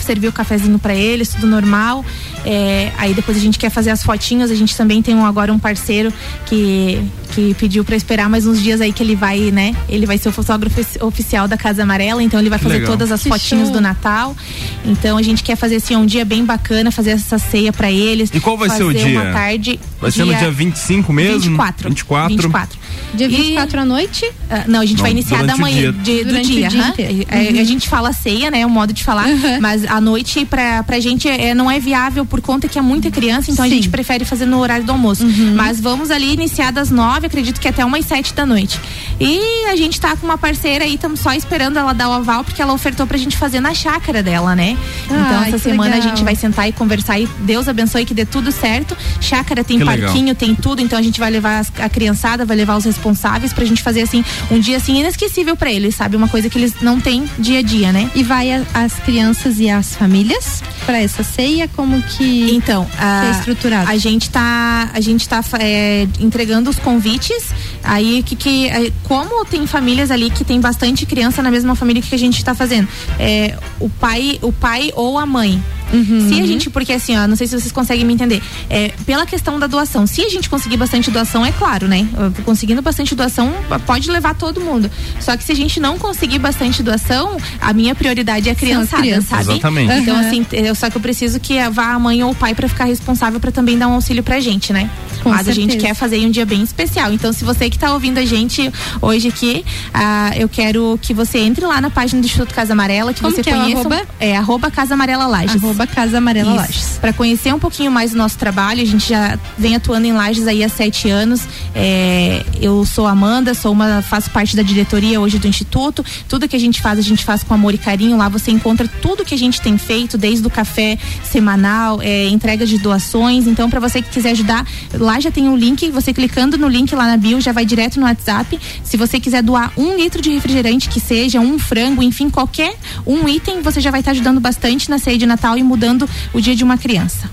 servir o cafezinho para eles, tudo normal. É, aí depois a gente quer fazer as fotinhas. A gente também tem um, agora um parceiro que, que pediu pra esperar mais uns dias aí que ele vai, né? Ele vai ser o fotógrafo ofi- oficial da Casa Amarela, então ele vai fazer legal. todas as Que fotinhos show. do Natal. Então a gente quer fazer assim um dia bem bacana, fazer essa ceia pra eles. E qual vai ser o dia? Uma tarde. Vai ser no dia 25 mesmo? 24. 24. 24. Dia 24 à noite? Ah, não, a gente Não, vai iniciar durante da manhã, dia. de- do Durante dia. o dia. É, Uhum. A gente fala ceia, né? O modo de falar, mas a noite pra, pra gente é, não é viável por conta que é muita criança, então a Sim. gente prefere fazer no horário do almoço. Mas vamos ali iniciar das nove, acredito que até umas sete da noite. E a gente tá com uma parceira aí, estamos só esperando ela dar o aval, porque ela ofertou pra gente fazer na chácara dela, né? então Ai, essa semana legal. a gente vai sentar e conversar e Deus abençoe que dê tudo certo. Chácara tem Que legal. parquinho, tem tudo, então a gente vai levar as- a criançada, vai levar os responsáveis pra gente fazer assim um dia assim inesquecível pra eles, sabe? Uma coisa que eles não têm dia a dia, né? E vai a- as crianças e as famílias para essa ceia? Como que, Então, que a, é estruturado? a gente tá, a gente tá é, entregando os convites. Aí que, que é, como tem famílias ali que tem bastante criança na mesma família que a gente tá fazendo, é, o pai, o pai ou a mãe. Uhum. Se a gente, porque assim, ó, não sei se vocês conseguem me entender, é, pela questão da doação, se a gente conseguir bastante doação, é claro, né? Conseguindo bastante doação, pode levar todo mundo. Só que se a gente não conseguir bastante doação, a minha prioridade é a criançada, crianças. sabe? Exatamente. Então, Aham. assim, eu, só que eu preciso que vá a mãe ou o pai pra ficar responsável pra também dar um auxílio pra gente, né? Com Mas a gente certeza. quer fazer um dia bem especial. Então, se você que tá ouvindo a gente hoje aqui, ah, eu quero que você entre lá na página do Instituto Casa Amarela, que Como você que é o conheça. arroba? É arroba Casa Amarela Lages. Arroba Casa Amarela Isso. Lages. Para conhecer um pouquinho mais do nosso trabalho, a gente já vem atuando em Lages aí há sete anos. É, eu sou Amanda, sou uma, faço parte da diretoria hoje do Instituto. Tudo que a gente faz, a gente faz com amor e carinho. Lá você encontra tudo que a gente tem feito, desde o café semanal, é, entrega de doações. Então, para você que quiser ajudar, lá já tem um link. Você clicando no link lá na bio, já vai direto no WhatsApp. Se você quiser doar um litro de refrigerante, que seja um frango, enfim, qualquer um item, você já vai estar ajudando bastante na ceia de Natal e mudando o dia de uma criança.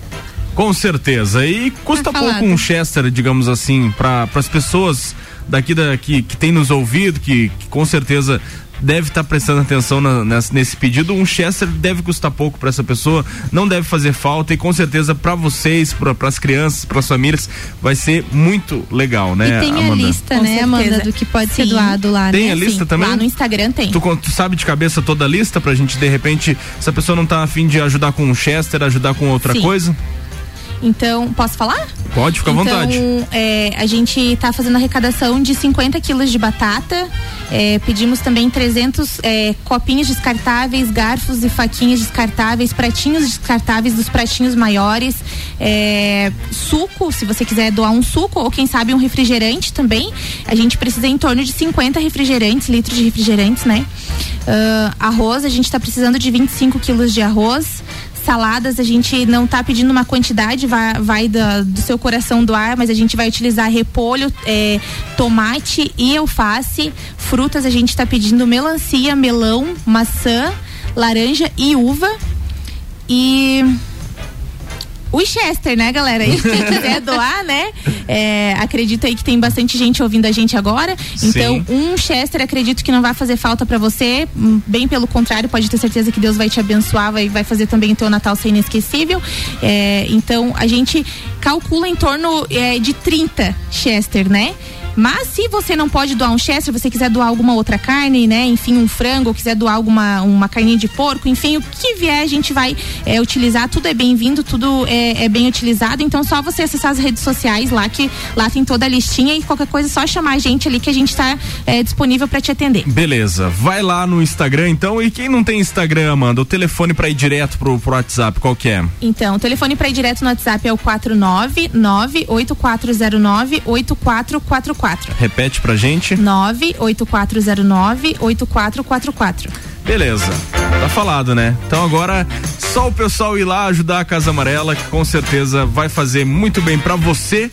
Com certeza. E custa Tá pouco um Chester, digamos assim, para as pessoas daqui da, que, que tem nos ouvido, que, que com certeza deve estar prestando atenção na- nesse, nesse pedido. Um Chester deve custar pouco para essa pessoa, não deve fazer falta e com certeza para vocês, para as crianças, para as famílias, vai ser muito legal, né? e tem a Amanda? lista, Com né, Amanda, certeza. do que pode ser Sim. doado lá, Tem né? a lista Sim, também? Lá no Instagram tem. Tu, tu sabe de cabeça toda a lista pra gente, de repente, se a pessoa não tá afim de ajudar com um Chester, ajudar com outra Sim. coisa? Então, posso falar? Pode, fica à então, vontade. é, a gente está fazendo arrecadação de 50 quilos de batata. é, pedimos também 300 é, copinhos descartáveis, garfos e faquinhas descartáveis, pratinhos descartáveis dos pratinhos maiores, é, suco, se você quiser doar um suco ou quem sabe um refrigerante também. A gente precisa em torno de 50 refrigerantes, litros de refrigerantes, né? Ah, arroz, a gente está precisando de 25 quilos de arroz saladas a gente não tá pedindo uma quantidade, vai, vai do seu coração doar, mas a gente vai utilizar repolho, é, tomate e alface. Frutas a gente tá pedindo melancia, melão, maçã, laranja e uva. E o Chester, né, galera? E quem quiser doar, né? É, acredito aí que tem bastante gente ouvindo a gente agora. Então, um Chester acredito que não vai fazer falta pra você. Hum, Bem pelo contrário, pode ter certeza que Deus vai te abençoar, vai, vai fazer também o teu Natal ser inesquecível. É, então, a gente calcula em torno é, de 30 Chester, né? Mas se você não pode doar um Chester, você quiser doar alguma outra carne, né? Enfim, um frango, ou quiser doar alguma uma carninha de porco, enfim, o que vier a gente vai é, utilizar. Tudo é bem-vindo, tudo é, é bem utilizado. Então, só você acessar as redes sociais lá, que lá tem toda a listinha e qualquer coisa, é só chamar a gente ali que a gente tá é, disponível para te atender. Beleza, vai lá no Instagram então. E quem não tem Instagram, Amanda, o telefone pra ir direto pro, pro WhatsApp, qual que é? Então, o telefone para ir direto no WhatsApp é o 499-8409-8444. Repete pra gente. 98409-8444. Beleza, tá falado, né? Então agora só o pessoal ir lá ajudar a Casa Amarela, que com certeza vai fazer muito bem pra você,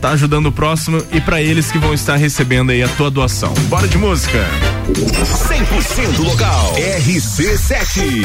tá ajudando o próximo e pra eles que vão estar recebendo aí a tua doação. Bora de música. 100% local. RC7.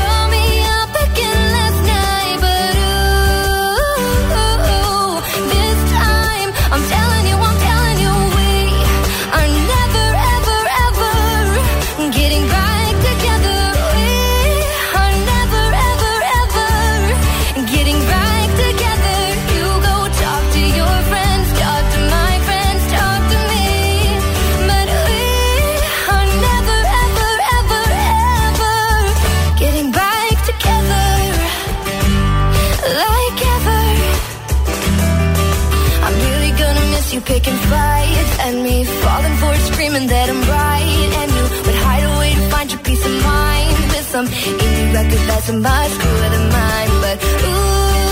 picking fights and me falling for it, screaming that I'm right. And you would hide away to find your peace of mind with some indie record that's a much cooler than mine. But ooh,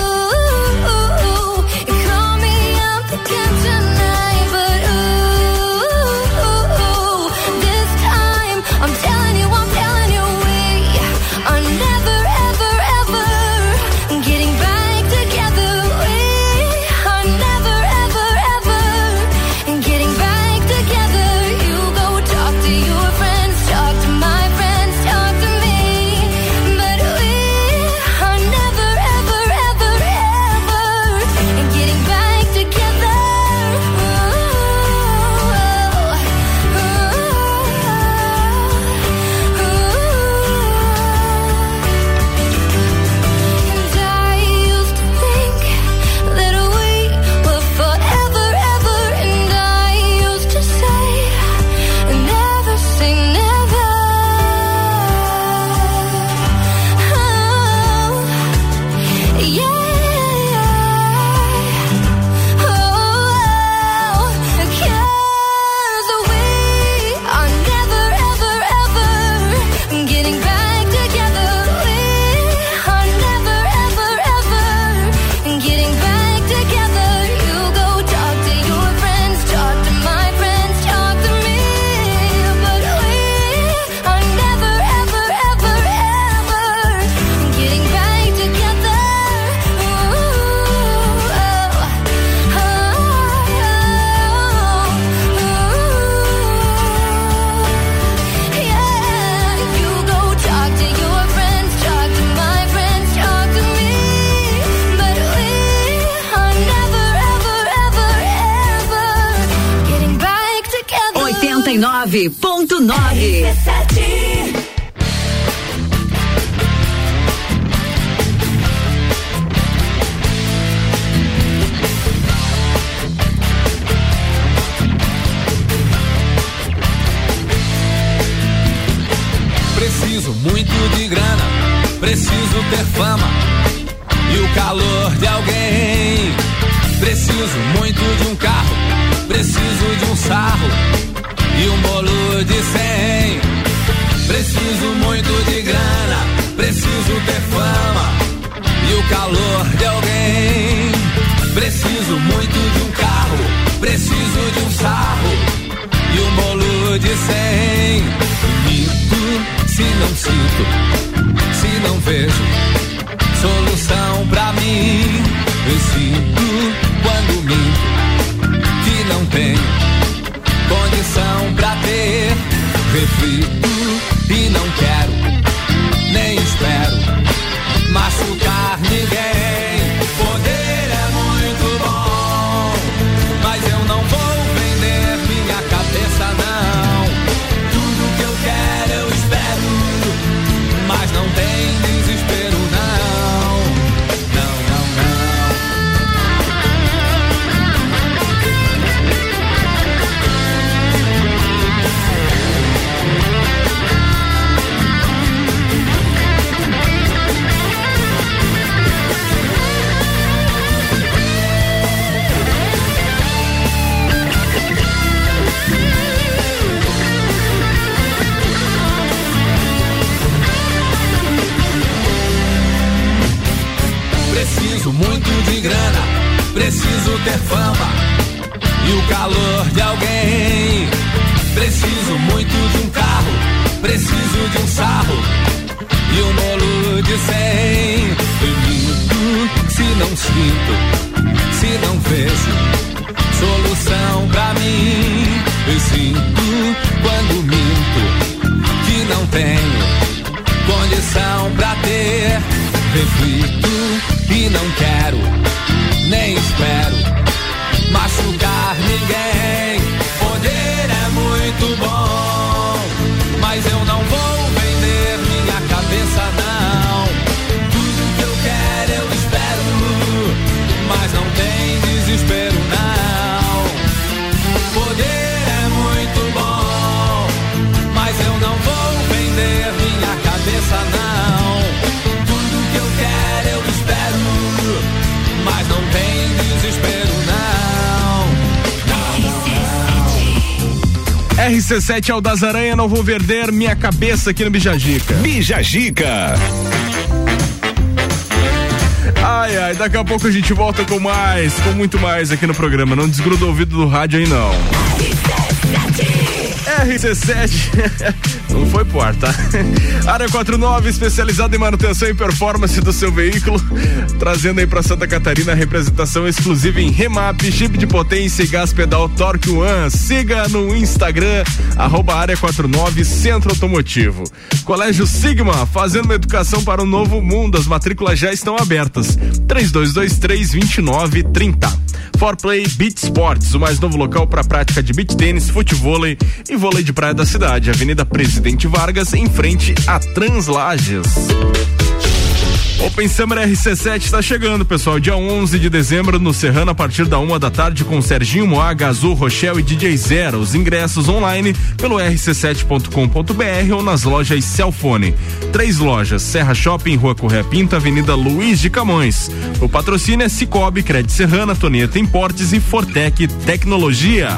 89.9 Preciso muito de grana, preciso ter fama e o calor de alguém. Preciso muito de um carro, preciso de um sarro preciso ter fama e o calor de alguém. Preciso muito de um carro, preciso de um sarro e um bolo de cem. Minto se não sinto, se não vejo solução pra mim. Eu sinto quando minto que não tenho condição pra ter. Reflito preciso ter fama e o calor de alguém. Preciso muito de um carro, preciso de um sarro e um bolo de cem. Eu minto se não sinto, se não vejo solução pra mim. Eu sinto quando minto que não tenho condição pra ter RC7 é o das Aranha, não vou perder minha cabeça aqui no Bijagica. Bijagica. Ai, ai, daqui a pouco a gente volta com mais, com muito mais aqui no programa. Não desgruda o ouvido do rádio aí, não. RC7, não foi por, tá? Área 49, especializada em manutenção e performance do seu veículo, trazendo aí pra Santa Catarina a representação exclusiva em remap, chip de potência e gás pedal Torque One. Siga no Instagram, arroba área 49 Centro Automotivo. Colégio Sigma, fazendo uma educação para o novo mundo. As matrículas já estão abertas. 3223 2930. Forplay Beach Sports, o mais novo local para prática de beach tênis, futevôlei e vôlei de praia da cidade. Avenida Presidente Vargas, em frente a Translages. Open Summer RC7 está chegando, pessoal. Dia 11 de dezembro no Serrano, a partir da uma da tarde, com Serginho Moaga, Azul, Rochelle e DJ Zero. Os ingressos online pelo rc7.com.br ou nas lojas Celfone. Três lojas: Serra Shopping, Rua Correia Pinta, Avenida Luiz de Camões. O patrocínio é Cicobi, Crédito Serrana, Toneta Importes e Fortec Tecnologia.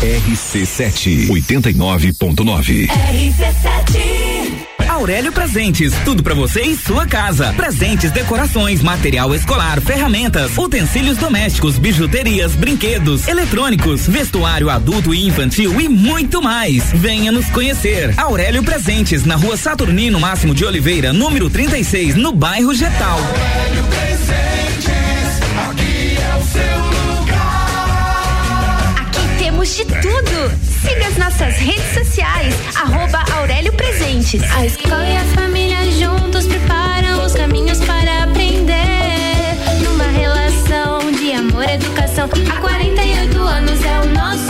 RC7 89.9. Aurélio Presentes, tudo pra você e sua casa. Presentes, decorações, material escolar, ferramentas, utensílios domésticos, bijuterias, brinquedos, eletrônicos, vestuário adulto e infantil e muito mais. Venha nos conhecer. Aurélio Presentes, na rua Saturnino Máximo de Oliveira, número 36, no bairro Getal. Aqui é o seu. Temos de tudo. Siga as nossas redes sociais, arroba Aurélio Presentes. A escola e a família juntos preparam os caminhos para aprender. Numa relação de amor e educação. Há 48 anos é o nosso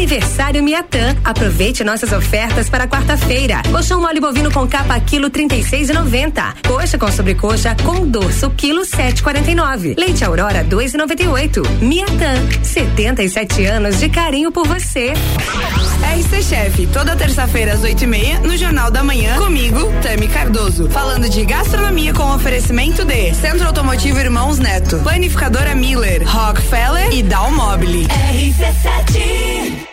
Aniversário Miatã. Aproveite nossas ofertas para quarta-feira. Colchão mole bovino com capa quilo 36,90. Coxa com sobrecoxa com dorso quilo 7,49. Leite Aurora 2,98. Miatã. 77 anos de carinho por você. RC Chef, toda terça-feira às oito e meia, no Jornal da Manhã, comigo, Tami Cardoso. Falando de gastronomia com oferecimento de Centro Automotivo Irmãos Neto, Planificadora Miller, Rockefeller e Dalmobile. RC7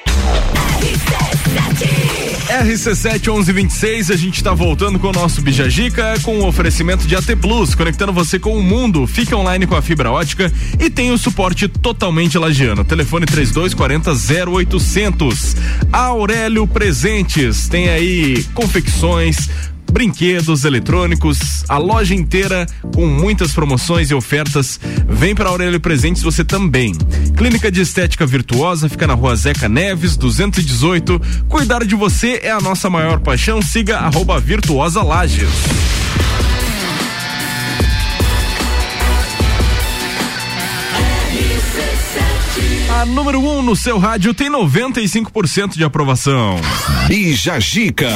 RC7 1126, a gente tá voltando com o nosso Bijagica com o oferecimento de AT Plus, conectando você com o mundo. Fica online com a fibra ótica e tem o suporte totalmente lagiano. Telefone 3240 0800. Aurélio Presentes, tem aí confecções, brinquedos eletrônicos, a loja inteira com muitas promoções e ofertas. Vem para Aurélio Presentes você também. Clínica de Estética Virtuosa fica na rua Zeca Neves, 218. Cuidar de você é a nossa maior paixão. Siga arroba Virtuosa Lages. A número 1 um no seu rádio tem 95% de aprovação. Bija Gica.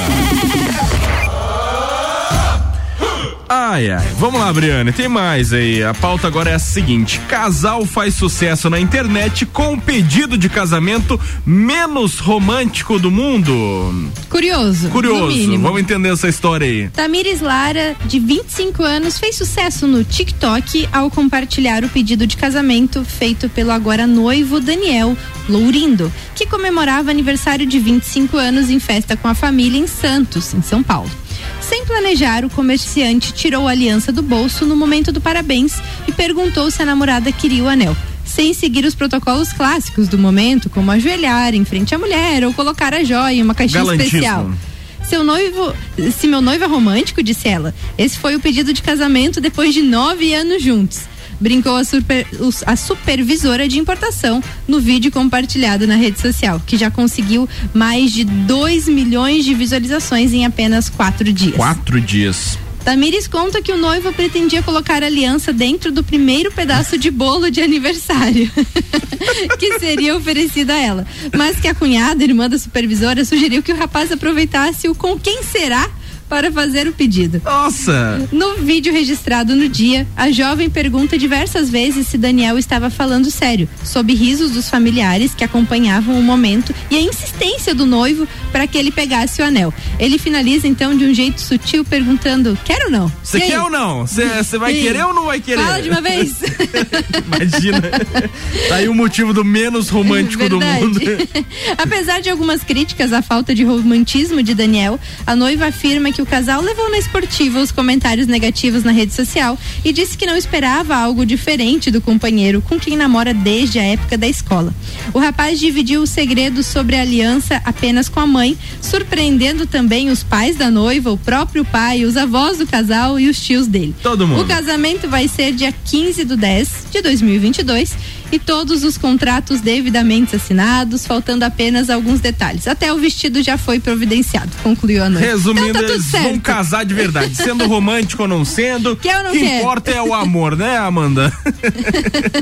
Ai, ai. Vamos lá, Briane. Tem mais aí. A pauta agora é a seguinte: casal faz sucesso na internet com o pedido de casamento menos romântico do mundo. Curioso. Curioso. Vamos entender essa história aí. Tamires Lara, de 25 anos, fez sucesso no TikTok ao compartilhar o pedido de casamento feito pelo agora noivo Daniel Lourindo, que comemorava aniversário de 25 anos em festa com a família em Santos, em São Paulo. Sem planejar, o comerciante tirou a aliança do bolso no momento do parabéns e perguntou se a namorada queria o anel. Sem seguir os protocolos clássicos do momento, como ajoelhar em frente à mulher ou colocar a joia em uma caixinha especial. Seu noivo, se meu noivo é romântico, disse ela, esse foi o pedido de casamento depois de nove anos juntos. Brincou a, super- a supervisora de importação no vídeo compartilhado na rede social, que já conseguiu mais de 2 milhões de visualizações em apenas quatro dias. Quatro dias. Tamires conta que o noivo pretendia colocar a aliança dentro do primeiro pedaço de bolo de aniversário que seria oferecido a ela. Mas que a cunhada, irmã da supervisora, sugeriu que o rapaz aproveitasse o com quem será para fazer o pedido. Nossa! No vídeo registrado no dia, a jovem pergunta diversas vezes se Daniel estava falando sério, sob risos dos familiares que acompanhavam o momento e a insistência do noivo para que ele pegasse o anel. Ele finaliza então de um jeito sutil perguntando: quer ou não? Você quer ou não? Você vai E querer ou não vai querer? Fala de uma vez. Imagina. tá aí o motivo do menos romântico do Verdade. mundo. Apesar de algumas críticas à falta de romantismo de Daniel, a noiva afirma que o casal levou na esportiva os comentários negativos na rede social e disse que não esperava algo diferente do companheiro com quem namora desde a época da escola. O rapaz dividiu o segredo sobre a aliança apenas com a mãe, surpreendendo também os pais da noiva, o próprio pai, os avós do casal e os tios dele. Todo mundo. O casamento vai ser dia 15 do 10 de 2022 e todos os contratos devidamente assinados, faltando apenas alguns detalhes. Até o vestido já foi providenciado, concluiu a noite. Resumindo, então tá eles certo. vão casar de verdade, sendo romântico ou não sendo. Quer ou não o que importa é o amor, né, Amanda?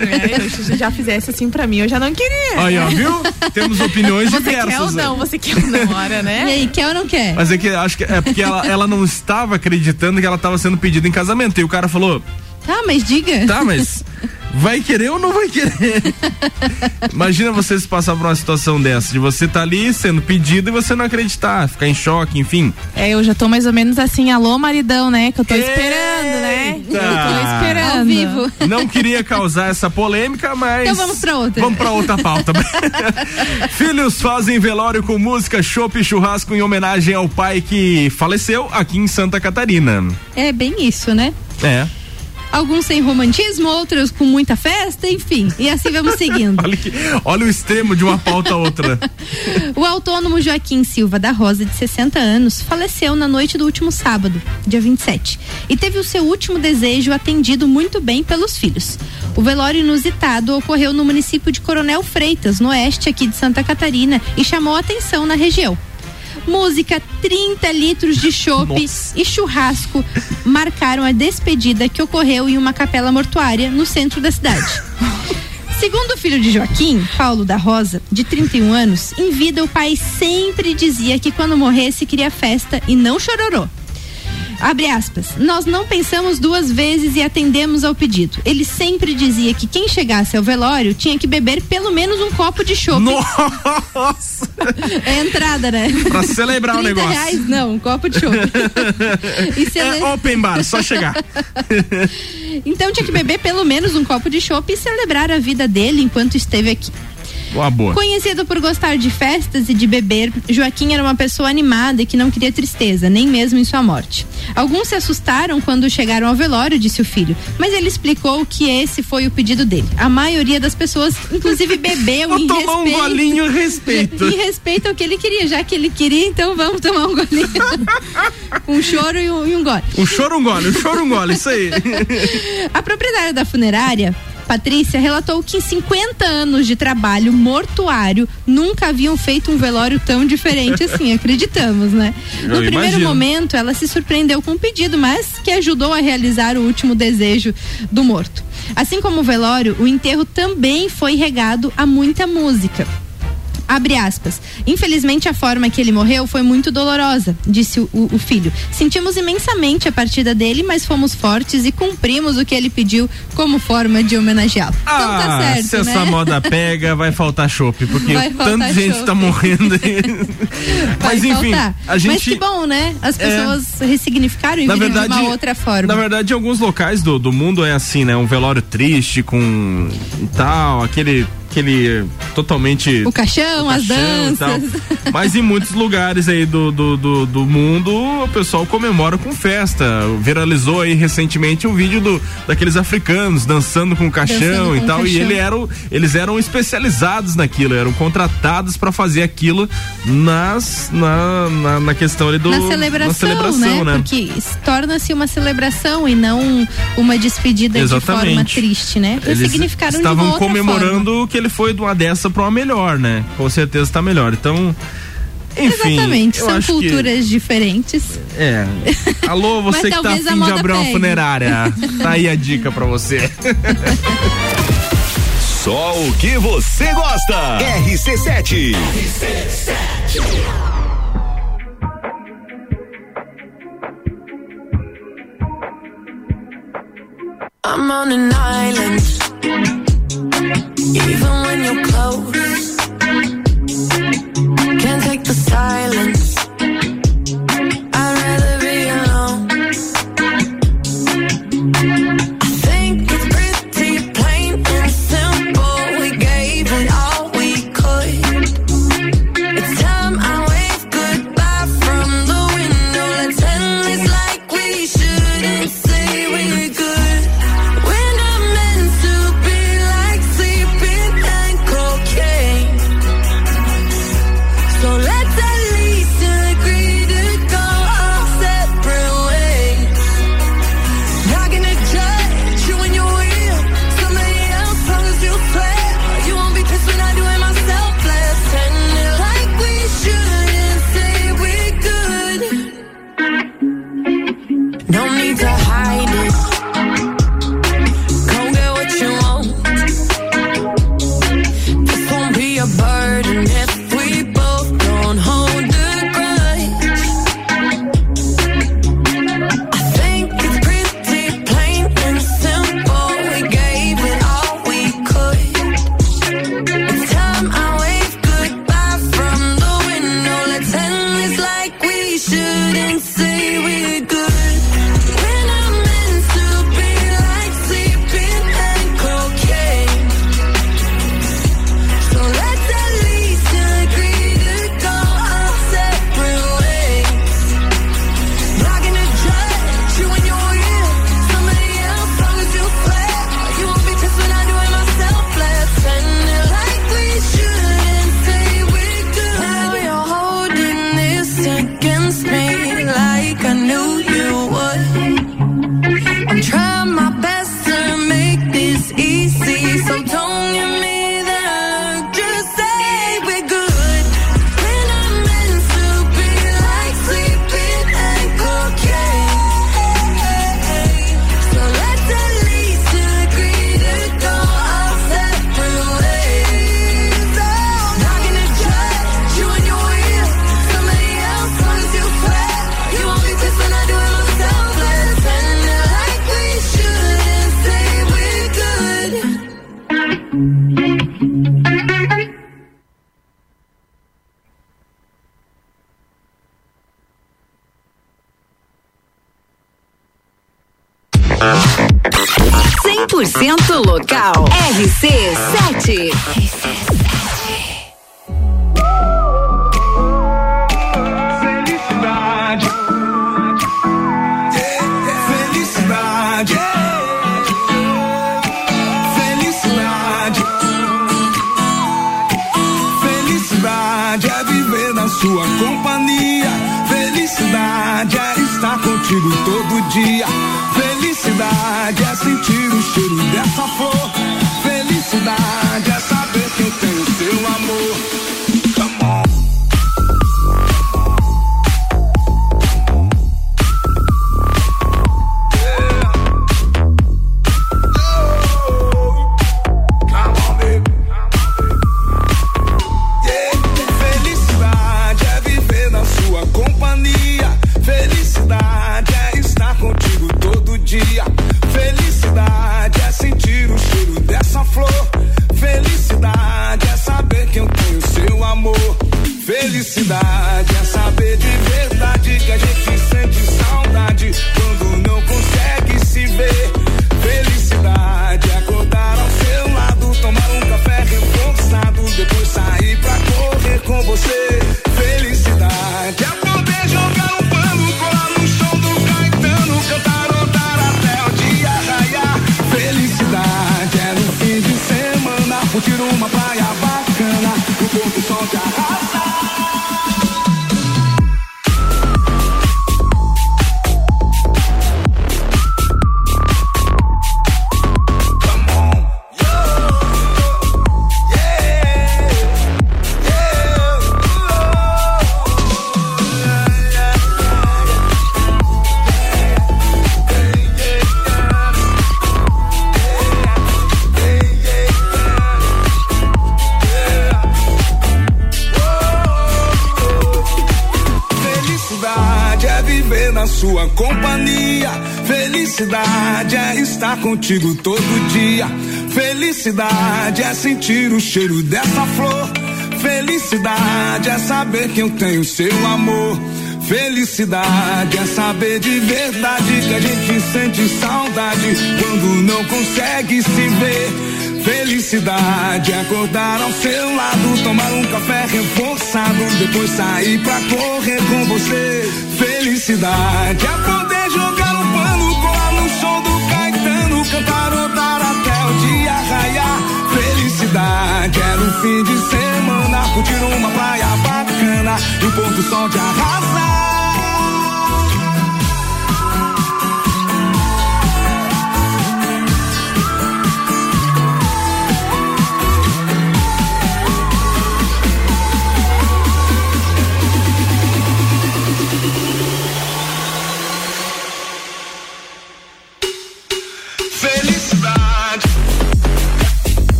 É, se já fizesse assim pra mim, eu já não queria. Aí, ó, viu? Temos opiniões Você diversas. quer ou não? aí. Você quer ou não, hora, né? E aí, quer ou não quer? Mas é que acho que é porque ela, ela não estava acreditando que ela estava sendo pedida em casamento. E o cara falou: Tá, mas diga. Tá, mas vai querer ou não vai querer? Imagina você se passar por uma situação dessa, de você tá ali sendo pedido e você não acreditar, ficar em choque, enfim. É, eu já tô mais ou menos assim, alô maridão, né? Que eu tô esperando, né? Eu tô esperando. Ao vivo. Não queria causar essa polêmica, mas. Então vamos pra outra. Vamos pra outra pauta. Filhos fazem velório com música, chopp e churrasco em homenagem ao pai que faleceu aqui em Santa Catarina. É bem isso, né? É. Alguns sem romantismo, outros com muita festa, enfim. E assim vamos seguindo. Olha, que- olha o extremo de uma pauta a outra. O autônomo Joaquim Silva da Rosa, de 60 anos, faleceu na noite do último sábado, dia 27, e teve o seu último desejo atendido muito bem pelos filhos. O velório inusitado ocorreu no município de Coronel Freitas, no oeste aqui de Santa Catarina, e chamou a atenção na região. Música, 30 litros de chopp e churrasco marcaram a despedida que ocorreu em uma capela mortuária no centro da cidade. Segundo o filho de Joaquim, Paulo da Rosa, de 31 anos, em vida o pai sempre dizia que quando morresse queria festa e não chororô. Abre aspas. Nós não pensamos duas vezes e atendemos ao pedido. Ele sempre dizia que quem chegasse ao velório tinha que beber pelo menos um copo de chopp. Nossa! É entrada, né? Pra celebrar o 30 negócio. reais, não, um copo de chopp. E cele- É open bar, só chegar. Então tinha que beber pelo menos um copo de chopp e celebrar a vida dele enquanto esteve aqui. Boa, boa. Conhecido por gostar de festas e de beber, Joaquim era uma pessoa animada e que não queria tristeza, nem mesmo em sua morte. Alguns se assustaram quando chegaram ao velório, disse o filho, mas ele explicou que esse foi o pedido dele. A maioria das pessoas, inclusive, bebeu Vou em tomar um respeito. golinho em respeito. Em respeito ao que ele queria, já que ele queria, então vamos tomar um golinho. um choro e um, e um gole. Um choro, um gole, um choro, um gole, isso aí. A proprietária da funerária, Patrícia, relatou que em 50 anos de trabalho mortuário nunca haviam feito um velório tão diferente assim, acreditamos, né? Eu No primeiro imagino. momento, ela se surpreendeu com o pedido, mas que ajudou a realizar o último desejo do morto. Assim como o velório, o enterro também foi regado a muita música. Abre aspas. Infelizmente, a forma que ele morreu foi muito dolorosa, disse o, o- filho. Sentimos imensamente a partida dele, mas fomos fortes e cumprimos o que ele pediu como forma de homenageá-lo. então tá Ah, certo, se né? essa moda pega, vai faltar chopp, porque Vai tanta gente chopp. tá morrendo aí. Vai Mas enfim, faltar. a Mas gente. que bom, né? As É. pessoas ressignificaram e Na viram verdade, de uma outra forma. Na verdade, em alguns locais do, do mundo é assim, né? Um velório triste com tal, aquele aquele totalmente O caixão, as caixão e tal. danças. Mas em muitos lugares aí do, do, do, do mundo, o pessoal comemora com festa. Viralizou aí recentemente um vídeo do, daqueles africanos dançando com o caixão Dançando e o tal. E caixão. ele eram, eles eram especializados naquilo, eram contratados para fazer aquilo nas, na, na, na questão ali do. na celebração, na celebração, né? Porque s- torna-se uma celebração e não uma despedida de forma Exatamente. triste, né? Eles Ressignificaram de uma estavam comemorando que ele foi de uma dessa pra uma melhor, né? Com certeza tá melhor. Então, enfim. Exatamente, são culturas diferentes. Que, é. Alô, você que tá afim de abrir uma pegue. funerária. Tá aí a dica pra você. Só o que você gosta. RC7. I'm on an island. Even when you're close, can't take the silence. Contigo todo dia. Felicidade é sentir o cheiro dessa flor. Felicidade é saber que eu tenho seu amor. Felicidade é saber de verdade que a gente sente saudade quando não consegue se ver. Felicidade é acordar ao seu lado, tomar um café reforçado, depois sair pra correr com você. Felicidade é poder jogar Caetano, cantarotar até o dia raiar. Felicidade no fim de semana, curtir uma praia bacana e o pôr do sol de arrasar.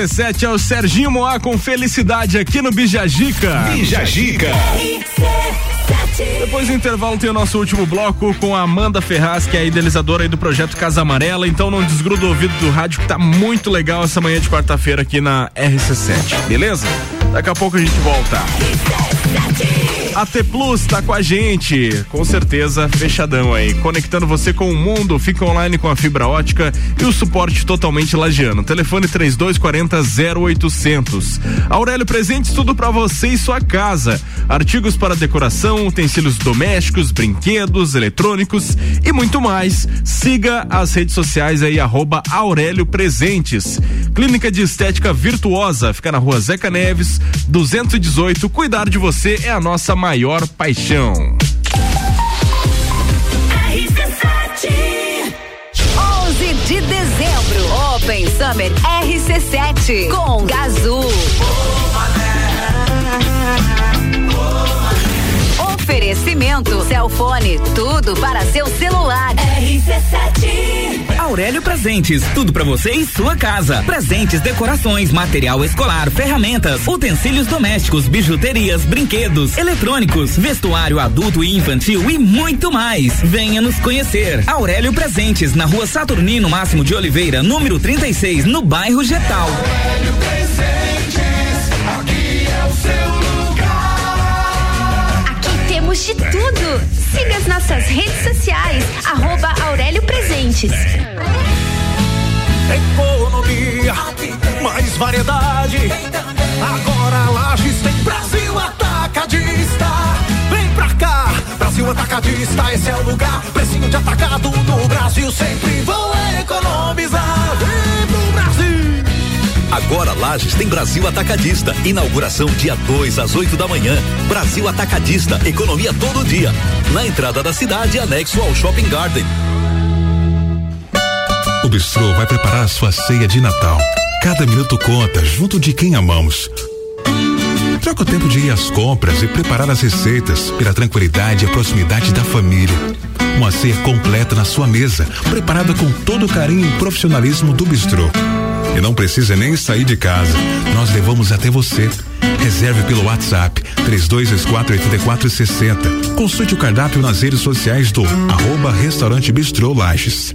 RC7 é o Serginho Moá com felicidade aqui no Bijagica. Bijagica. Depois do intervalo tem o nosso último bloco com a Amanda Ferraz, que é a idealizadora aí do projeto Casa Amarela. Então não desgruda o ouvido do rádio que tá muito legal essa manhã de quarta-feira aqui na RC7, beleza? Daqui a pouco a gente volta. AT Plus tá com a gente, com certeza, fechadão aí, conectando você com o mundo, fica online com a fibra ótica e o suporte totalmente lagiano. Telefone 3240 0800. Aurélio Presentes, tudo para você e sua casa. Artigos para decoração, utensílios domésticos, brinquedos, eletrônicos e muito mais. Siga as redes sociais aí, arroba Aurélio Presentes. Clínica de Estética Virtuosa, fica na rua Zeca Neves, 218. Cuidar de você é a nossa maior paixão. de dezembro. Open Summer RC7 com Gazul. Oferecimento Celfone, tudo para seu celular. RC7. Aurélio Presentes, tudo pra você e sua casa. Presentes, decorações, material escolar, ferramentas, utensílios domésticos, bijuterias, brinquedos, eletrônicos, vestuário adulto e infantil e muito mais. Venha nos conhecer. Aurélio Presentes, na rua Saturnino Máximo de Oliveira, número 36, no bairro Getal. Aqui é o seu de tudo. Siga as nossas redes sociais, arroba Aurélio Presentes. Economia, mais variedade. Agora Lages tem Brasil Atacadista. Vem pra cá, Brasil Atacadista, esse é o lugar. Precinho de atacado no Brasil, sempre vou economizar. Vem pro Brasil. Agora Lages tem Brasil Atacadista. Inauguração dia 2 às 8 da manhã. Brasil Atacadista, economia todo dia. Na entrada da cidade, anexo ao Shopping Garden. O Bistrô vai preparar a sua ceia de Natal. Cada minuto conta, junto de quem amamos. Troca o tempo de ir às compras e preparar as receitas pela tranquilidade e a proximidade da família. Uma ceia completa na sua mesa, preparada com todo o carinho e profissionalismo do Bistrô. E não precisa nem sair de casa. Nós levamos até você. Reserve pelo WhatsApp 32248460. Consulte o cardápio nas redes sociais do arroba Restaurante Bistrô Lages.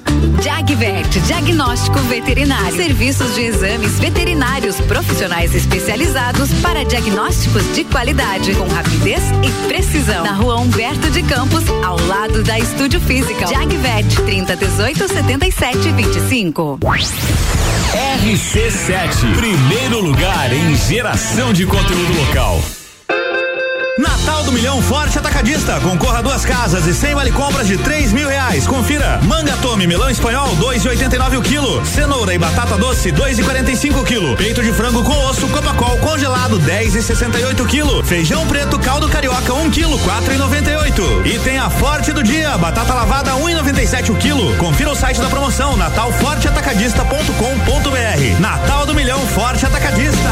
Jagvet, diagnóstico veterinário. Serviços de exames veterinários profissionais especializados para diagnósticos de qualidade, com rapidez e precisão. Na rua Humberto de Campos, ao lado da Estúdio Física. Jagvet, 30 18 77 25. RC7, primeiro lugar em geração de conteúdo local. Natal do Milhão Forte Atacadista. Concorra a duas casas e sem vale compras de três mil reais. Confira. Manga tome, melão espanhol, dois e oitenta e nove o quilo. Cenoura e batata doce, dois e quarenta e cinco o quilo. Peito de frango com osso, copacol congelado, dez e sessenta e oito o quilo. Feijão preto, caldo carioca, um quilo, quatro e noventa e oito. E tem a Forte do Dia, batata lavada, um e noventa e sete o quilo. Confira o site da promoção, natalforteatacadista.com.br. Natal do Milhão Forte Atacadista.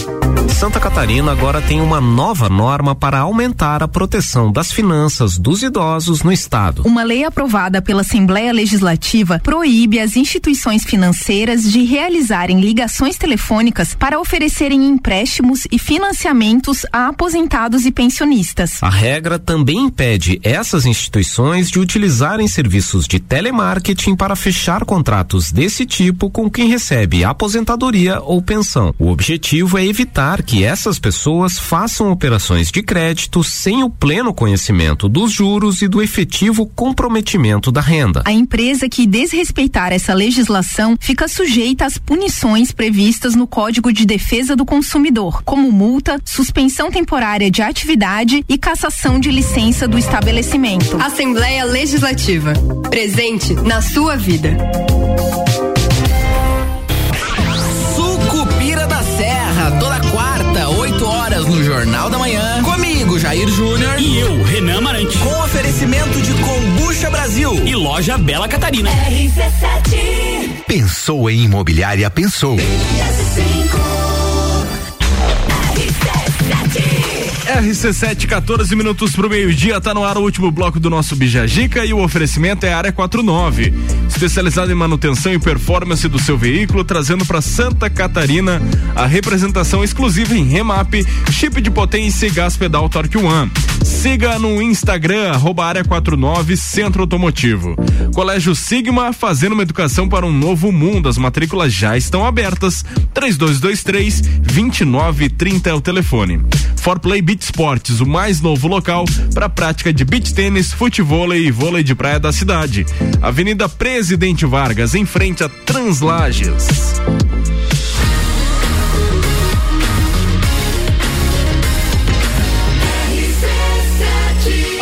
Santa Catarina agora tem uma nova norma para aumentar a proteção das finanças dos idosos no estado. Uma lei aprovada pela Assembleia Legislativa proíbe as instituições financeiras de realizarem ligações telefônicas para oferecerem empréstimos e financiamentos a aposentados e pensionistas. A regra também impede essas instituições de utilizarem serviços de telemarketing para fechar contratos desse tipo com quem recebe aposentadoria ou pensão. O objetivo é evitar que essas pessoas façam operações de crédito sem o pleno conhecimento dos juros e do efetivo comprometimento da renda. A empresa que desrespeitar essa legislação fica sujeita às punições previstas no Código de Defesa do Consumidor, como multa, suspensão temporária de atividade e cassação de licença do estabelecimento. Assembleia Legislativa. Presente na sua vida. No Jornal da Manhã. Comigo, Jair Júnior. E eu, Renan Marante. Com oferecimento de Combucha Brasil. E loja Bela Catarina. RC7. Pensou em imobiliária, pensou. RC7, 14 minutos pro meio-dia, tá no ar o último bloco do nosso Bijagica e o oferecimento é a Área 49, especializada em manutenção e performance do seu veículo, trazendo para Santa Catarina a representação exclusiva em remap, chip de potência e gás pedal Torque One. Siga no Instagram, área 49 Centro Automotivo. Colégio Sigma, fazendo uma educação para um novo mundo. As matrículas já estão abertas. 3223 2930 é o telefone. For Play Beach Sports, o mais novo local para prática de beach tênis, futebol e vôlei de praia da cidade. Avenida Presidente Vargas, em frente a Translages.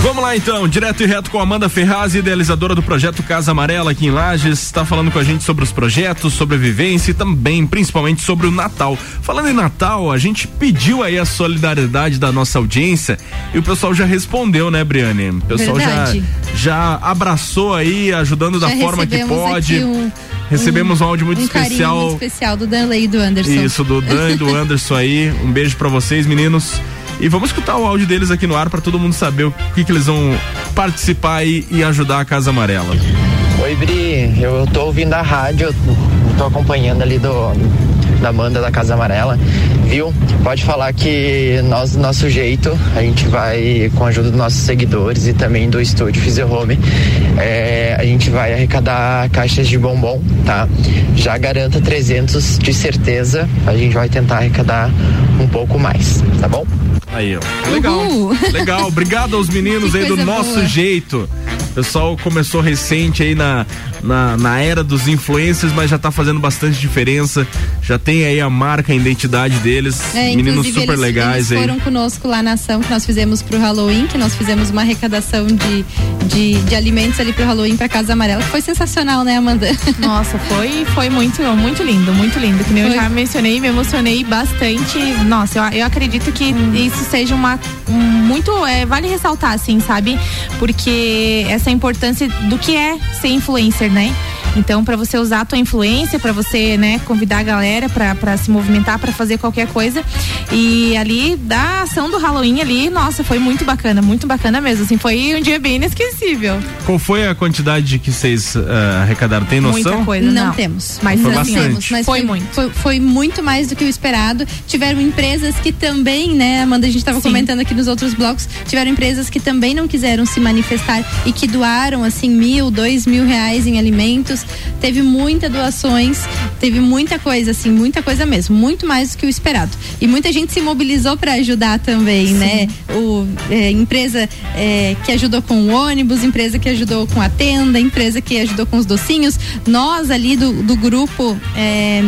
Vamos lá então, direto e reto com a Amanda Ferraz, idealizadora do projeto Casa Amarela aqui em Lages, está falando com a gente sobre os projetos, sobre a vivência e também, principalmente, sobre o Natal. Falando em Natal, a gente pediu aí a solidariedade da nossa audiência e o pessoal já respondeu, né, Briane? O pessoal já, Verdade. já abraçou aí, ajudando da Já forma que pode. um- Recebemos um, áudio muito um especial. muito especial do Danley e do Anderson. Isso, do Dan e do Anderson aí. Um beijo pra vocês, meninos. E vamos escutar o áudio deles aqui no ar pra todo mundo saber o que, que eles vão participar e, e ajudar a Casa Amarela. Oi, Bri, eu tô ouvindo a rádio, tô acompanhando ali do da banda da Casa Amarela, viu? Pode falar que nós, do nosso jeito, a gente vai, com a ajuda dos nossos seguidores e também do estúdio Physio Home, é, a gente vai arrecadar caixas de bombom, tá? Já garanta 300 de certeza, a gente vai tentar arrecadar um pouco mais, tá bom? Aí, ó. Legal. Legal. Obrigado aos meninos Que aí do coisa nosso boa. jeito. O pessoal começou recente aí na, na, na era dos influencers, mas já tá fazendo bastante diferença. Já tem aí a marca, a identidade deles. É, meninos super eles, legais eles aí. foram conosco lá na ação que nós fizemos pro Halloween, que nós fizemos uma arrecadação de, de, de alimentos ali pro Halloween pra Casa Amarela, que foi sensacional, né, Amanda? Nossa, foi, foi muito, muito lindo, muito lindo. Que nem eu Foi. já mencionei, me emocionei bastante. Nossa, eu, eu acredito que Hum. isso seja uma um, muito é, vale ressaltar, assim, sabe? Porque essa importância do que é ser influencer, né? Então, para você usar a tua influência, para você, né, convidar a galera para se movimentar, para fazer qualquer coisa. E ali, da ação do Halloween ali, nossa, foi muito bacana, muito bacana mesmo. Assim, foi um dia bem inesquecível. Qual foi a quantidade que vocês eh, arrecadaram? Tem noção? Muita coisa, não, não. temos. Mas Foi não temos, mas Foi foi, muito. Foi, foi muito mais do que o esperado. Tiveram empresas que também, né, Amanda, a gente estava comentando aqui nos outros blocos, tiveram empresas que também não quiseram se manifestar e que doaram assim mil, dois mil reais em alimentos. Teve muitas doações, teve muita coisa, assim, muita coisa mesmo, muito mais do que o esperado. E muita gente se mobilizou para ajudar também, né? O é, empresa é, que ajudou com o ônibus, empresa que ajudou com a tenda, empresa que ajudou com os docinhos. Nós ali do, do grupo é,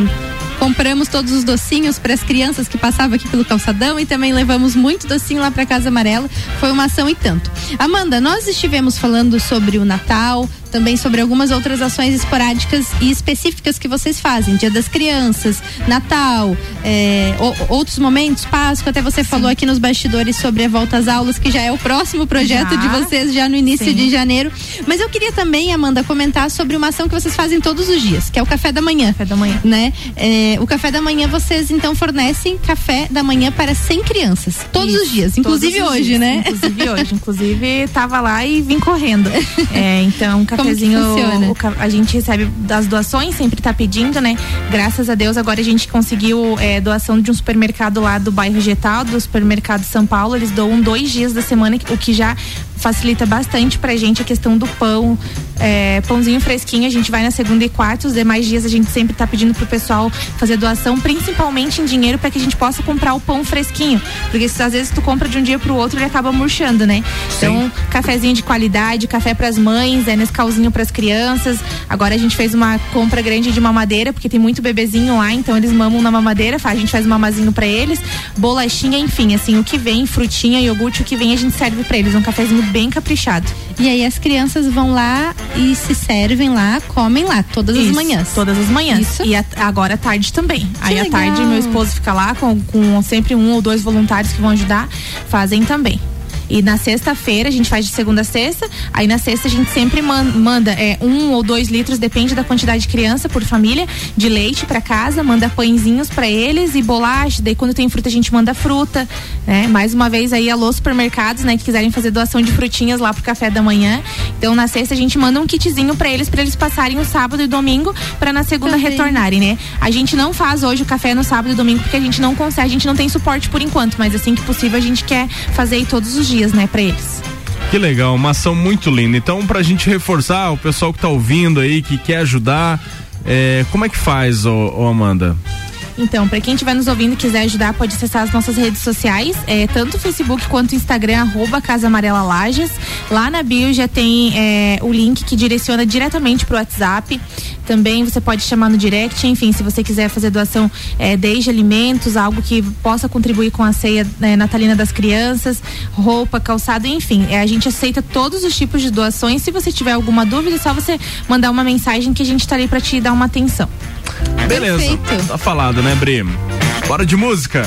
compramos todos os docinhos para as crianças que passavam aqui pelo calçadão e também levamos muito docinho lá para Casa Amarela. Foi uma ação e tanto. Amanda, nós estivemos falando sobre o Natal, também sobre algumas outras ações esporádicas e específicas que vocês fazem, Dia das Crianças, Natal, é, o- outros momentos, Páscoa. Até você falou aqui nos bastidores sobre a volta às aulas, que já é o próximo projeto Já. de vocês já no início Sim. de janeiro. Mas eu queria também, Amanda, comentar sobre uma ação que vocês fazem todos os dias, que é o café da manhã. Café da manhã. Né? É, o café da manhã vocês então fornecem café da manhã para 100 crianças. Todos Isso, os dias, inclusive hoje, dias, né? Inclusive hoje. Inclusive, tava lá e vim correndo. É, então, que cafezinho. o a gente recebe das doações, sempre tá pedindo, né? Graças a Deus, agora a gente conseguiu é, doação de um supermercado lá do bairro Getal, do supermercado São Paulo. Eles doam dois dias da semana, o que já facilita bastante pra gente a questão do pão. É, pãozinho fresquinho, a gente vai na segunda e quarta, os demais dias a gente sempre tá pedindo pro pessoal fazer doação, principalmente em dinheiro, para que a gente possa comprar o pão fresquinho. Porque se às vezes tu compra de um dia pro outro, ele acaba murchando, né? Então, cafezinho de qualidade, café pras mães, é Nescauzinho pras crianças. Agora a gente fez uma compra grande de mamadeira, porque tem muito bebezinho lá, então eles mamam na mamadeira, a gente faz mamazinho pra eles, bolachinha, enfim, assim, o que vem, frutinha, iogurte, o que vem a gente serve pra eles, um cafezinho bem caprichado. E aí as crianças vão lá e se servem lá, comem lá, todas as Isso, manhãs. Todas as manhãs. Isso. E a- agora à tarde também. Aí à tarde meu esposo fica lá com, com sempre um ou dois voluntários que vão ajudar, fazem também. E na sexta-feira, a gente faz de segunda a sexta. Aí na sexta a gente sempre man- manda é, um ou dois litros, depende da quantidade de criança por família, de leite pra casa, manda pãezinhos pra eles e bolacha. Daí quando tem fruta, a gente manda fruta. Né? Mais uma vez aí, alô supermercados, né, que quiserem fazer doação de frutinhas lá pro café da manhã. Então na sexta a gente manda um kitzinho para eles para eles passarem o sábado e domingo para na segunda Também. retornarem, né? A gente não faz hoje o café no sábado e domingo porque a gente não consegue, a gente não tem suporte por enquanto, mas assim que possível a gente quer fazer aí todos os dias, né, para eles. Que legal, uma ação muito linda. Então, pra gente reforçar, o pessoal que tá ouvindo aí, que quer ajudar, é, como é que faz, ô, ô Amanda? Então, para quem estiver nos ouvindo e quiser ajudar, pode acessar as nossas redes sociais, é, tanto o Facebook quanto o Instagram, arroba Casa Amarela Lages. Lá na bio já tem é, o link que direciona diretamente pro WhatsApp. Também você pode chamar no direct, enfim, se você quiser fazer doação é, desde alimentos, algo que possa contribuir com a ceia né, natalina das crianças, roupa, calçado, enfim. É, a gente aceita todos os tipos de doações. Se você tiver alguma dúvida, é só você mandar uma mensagem que a gente está ali para te dar uma atenção. Beleza, tá falado, né, Bri? Bora de música.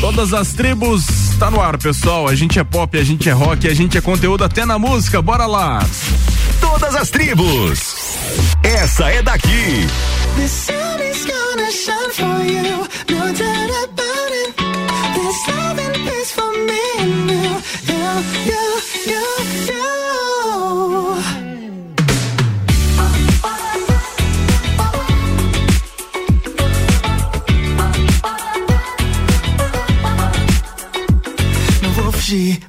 Todas as tribos, tá no ar, pessoal. A gente é pop, a gente é rock, a gente é conteúdo até na música. Bora lá. Todas as tribos. Essa é daqui. The sun is gonna shine for you, no doubt about it. There's love and peace for me and you, you, you, you, you.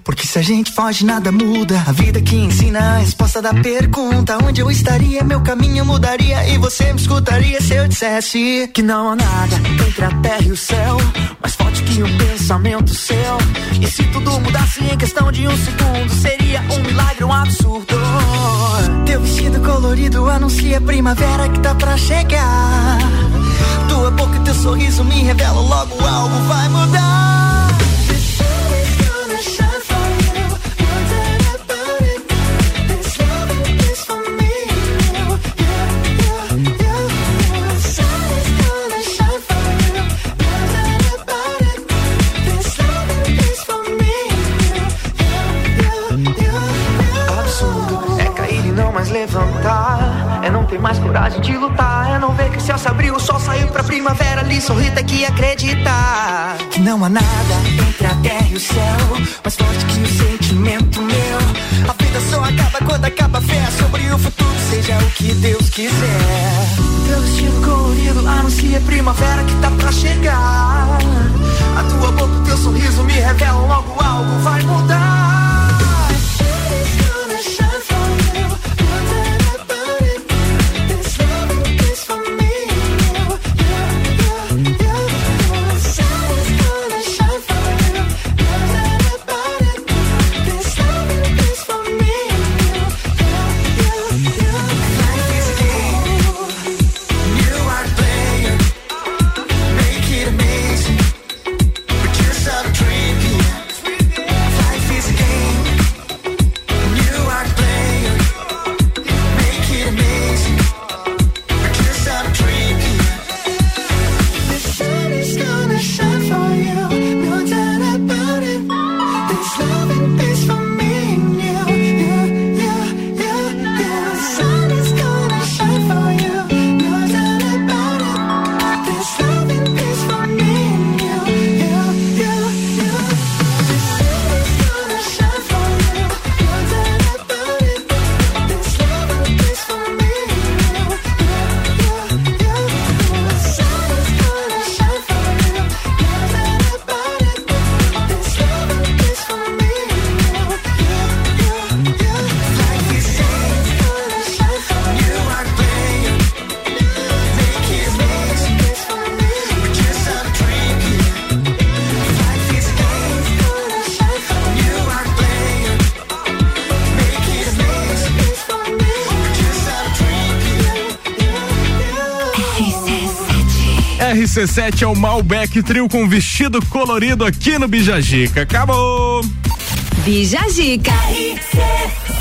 Porque se a gente foge, nada muda. A vida que ensina a resposta da pergunta: onde eu estaria, meu caminho mudaria. E você me escutaria se eu dissesse que não há nada entre a terra e o céu. Mais forte que um pensamento seu. E se tudo mudasse em questão de um segundo, seria um milagre, um absurdo. Teu vestido colorido anuncia a primavera que tá pra chegar. Tua boca e teu sorriso me revelam logo algo vai mudar. É não ter mais coragem de lutar. É não ver que o céu se abriu, o sol saiu pra primavera. Ali sorrir tem que acreditar. Que não há nada entre a terra e o céu. Mais forte que o sentimento meu. A vida só acaba quando acaba a fé. Sobre o futuro, seja o que Deus quiser. Teu vestido colorido anuncia a primavera que tá pra chegar. A tua boca, teu sorriso me revelam logo algo vai mudar. RC7 é o Malbec Trio com vestido colorido aqui no Bijagica. Acabou! Bijagica.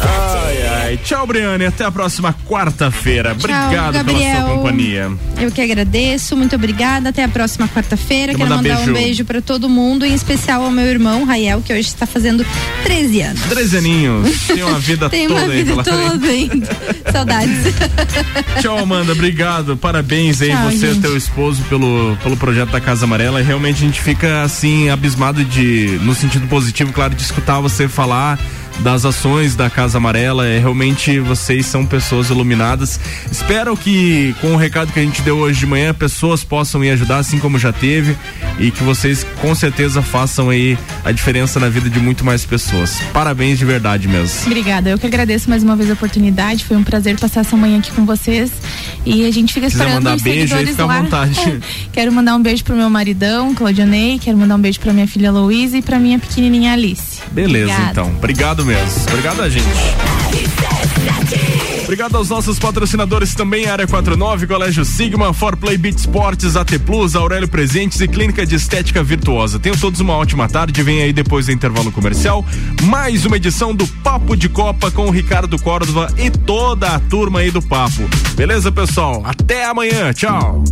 Ai, ai. Tchau, Briane. Até a próxima quarta-feira. Obrigado pela Gabriel. sua companhia. Eu que agradeço, muito obrigada. Até a próxima quarta-feira. Quer Quero mandar mandar um beijo? beijo pra todo mundo, em especial ao meu irmão, Rael, que hoje está fazendo 13 anos. Três aninhos. Tem uma vida Tem toda uma vida pela toda ainda. Saudades. Tchau, Amanda. Obrigado. Parabéns aí, Tchau, você e gente. teu esposo, pelo, pelo projeto da Casa Amarela. E realmente a gente fica assim, abismado de, no sentido positivo, claro, de escutar você falar das ações da Casa Amarela. É realmente vocês são pessoas iluminadas. Espero que com o recado que a gente deu hoje de manhã, pessoas possam ir ajudar, assim como já teve, e que vocês com certeza façam aí a diferença na vida de muito mais pessoas. Parabéns de verdade mesmo. Obrigada, eu que agradeço mais uma vez a oportunidade. Foi um prazer passar essa manhã aqui com vocês. E a gente fica quiser esperando mandar os beijo aí, fica à vontade. É, quero mandar um beijo pro meu maridão, Claudionei. Quero mandar um beijo pra minha filha Louise e pra minha pequenininha Alice. Beleza, então. Obrigado mesmo. Obrigado a gente. Obrigado aos nossos patrocinadores também, Área 49, Colégio Sigma, For Play Beat Sports, AT Plus, Aurélio Presentes e Clínica de Estética Virtuosa. Tenham todos uma ótima tarde, vem aí depois do intervalo comercial, mais uma edição do Papo de Copa com o Ricardo Córdova e toda a turma aí do Papo. Beleza, pessoal? Até amanhã, tchau.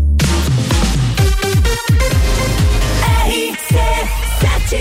RC7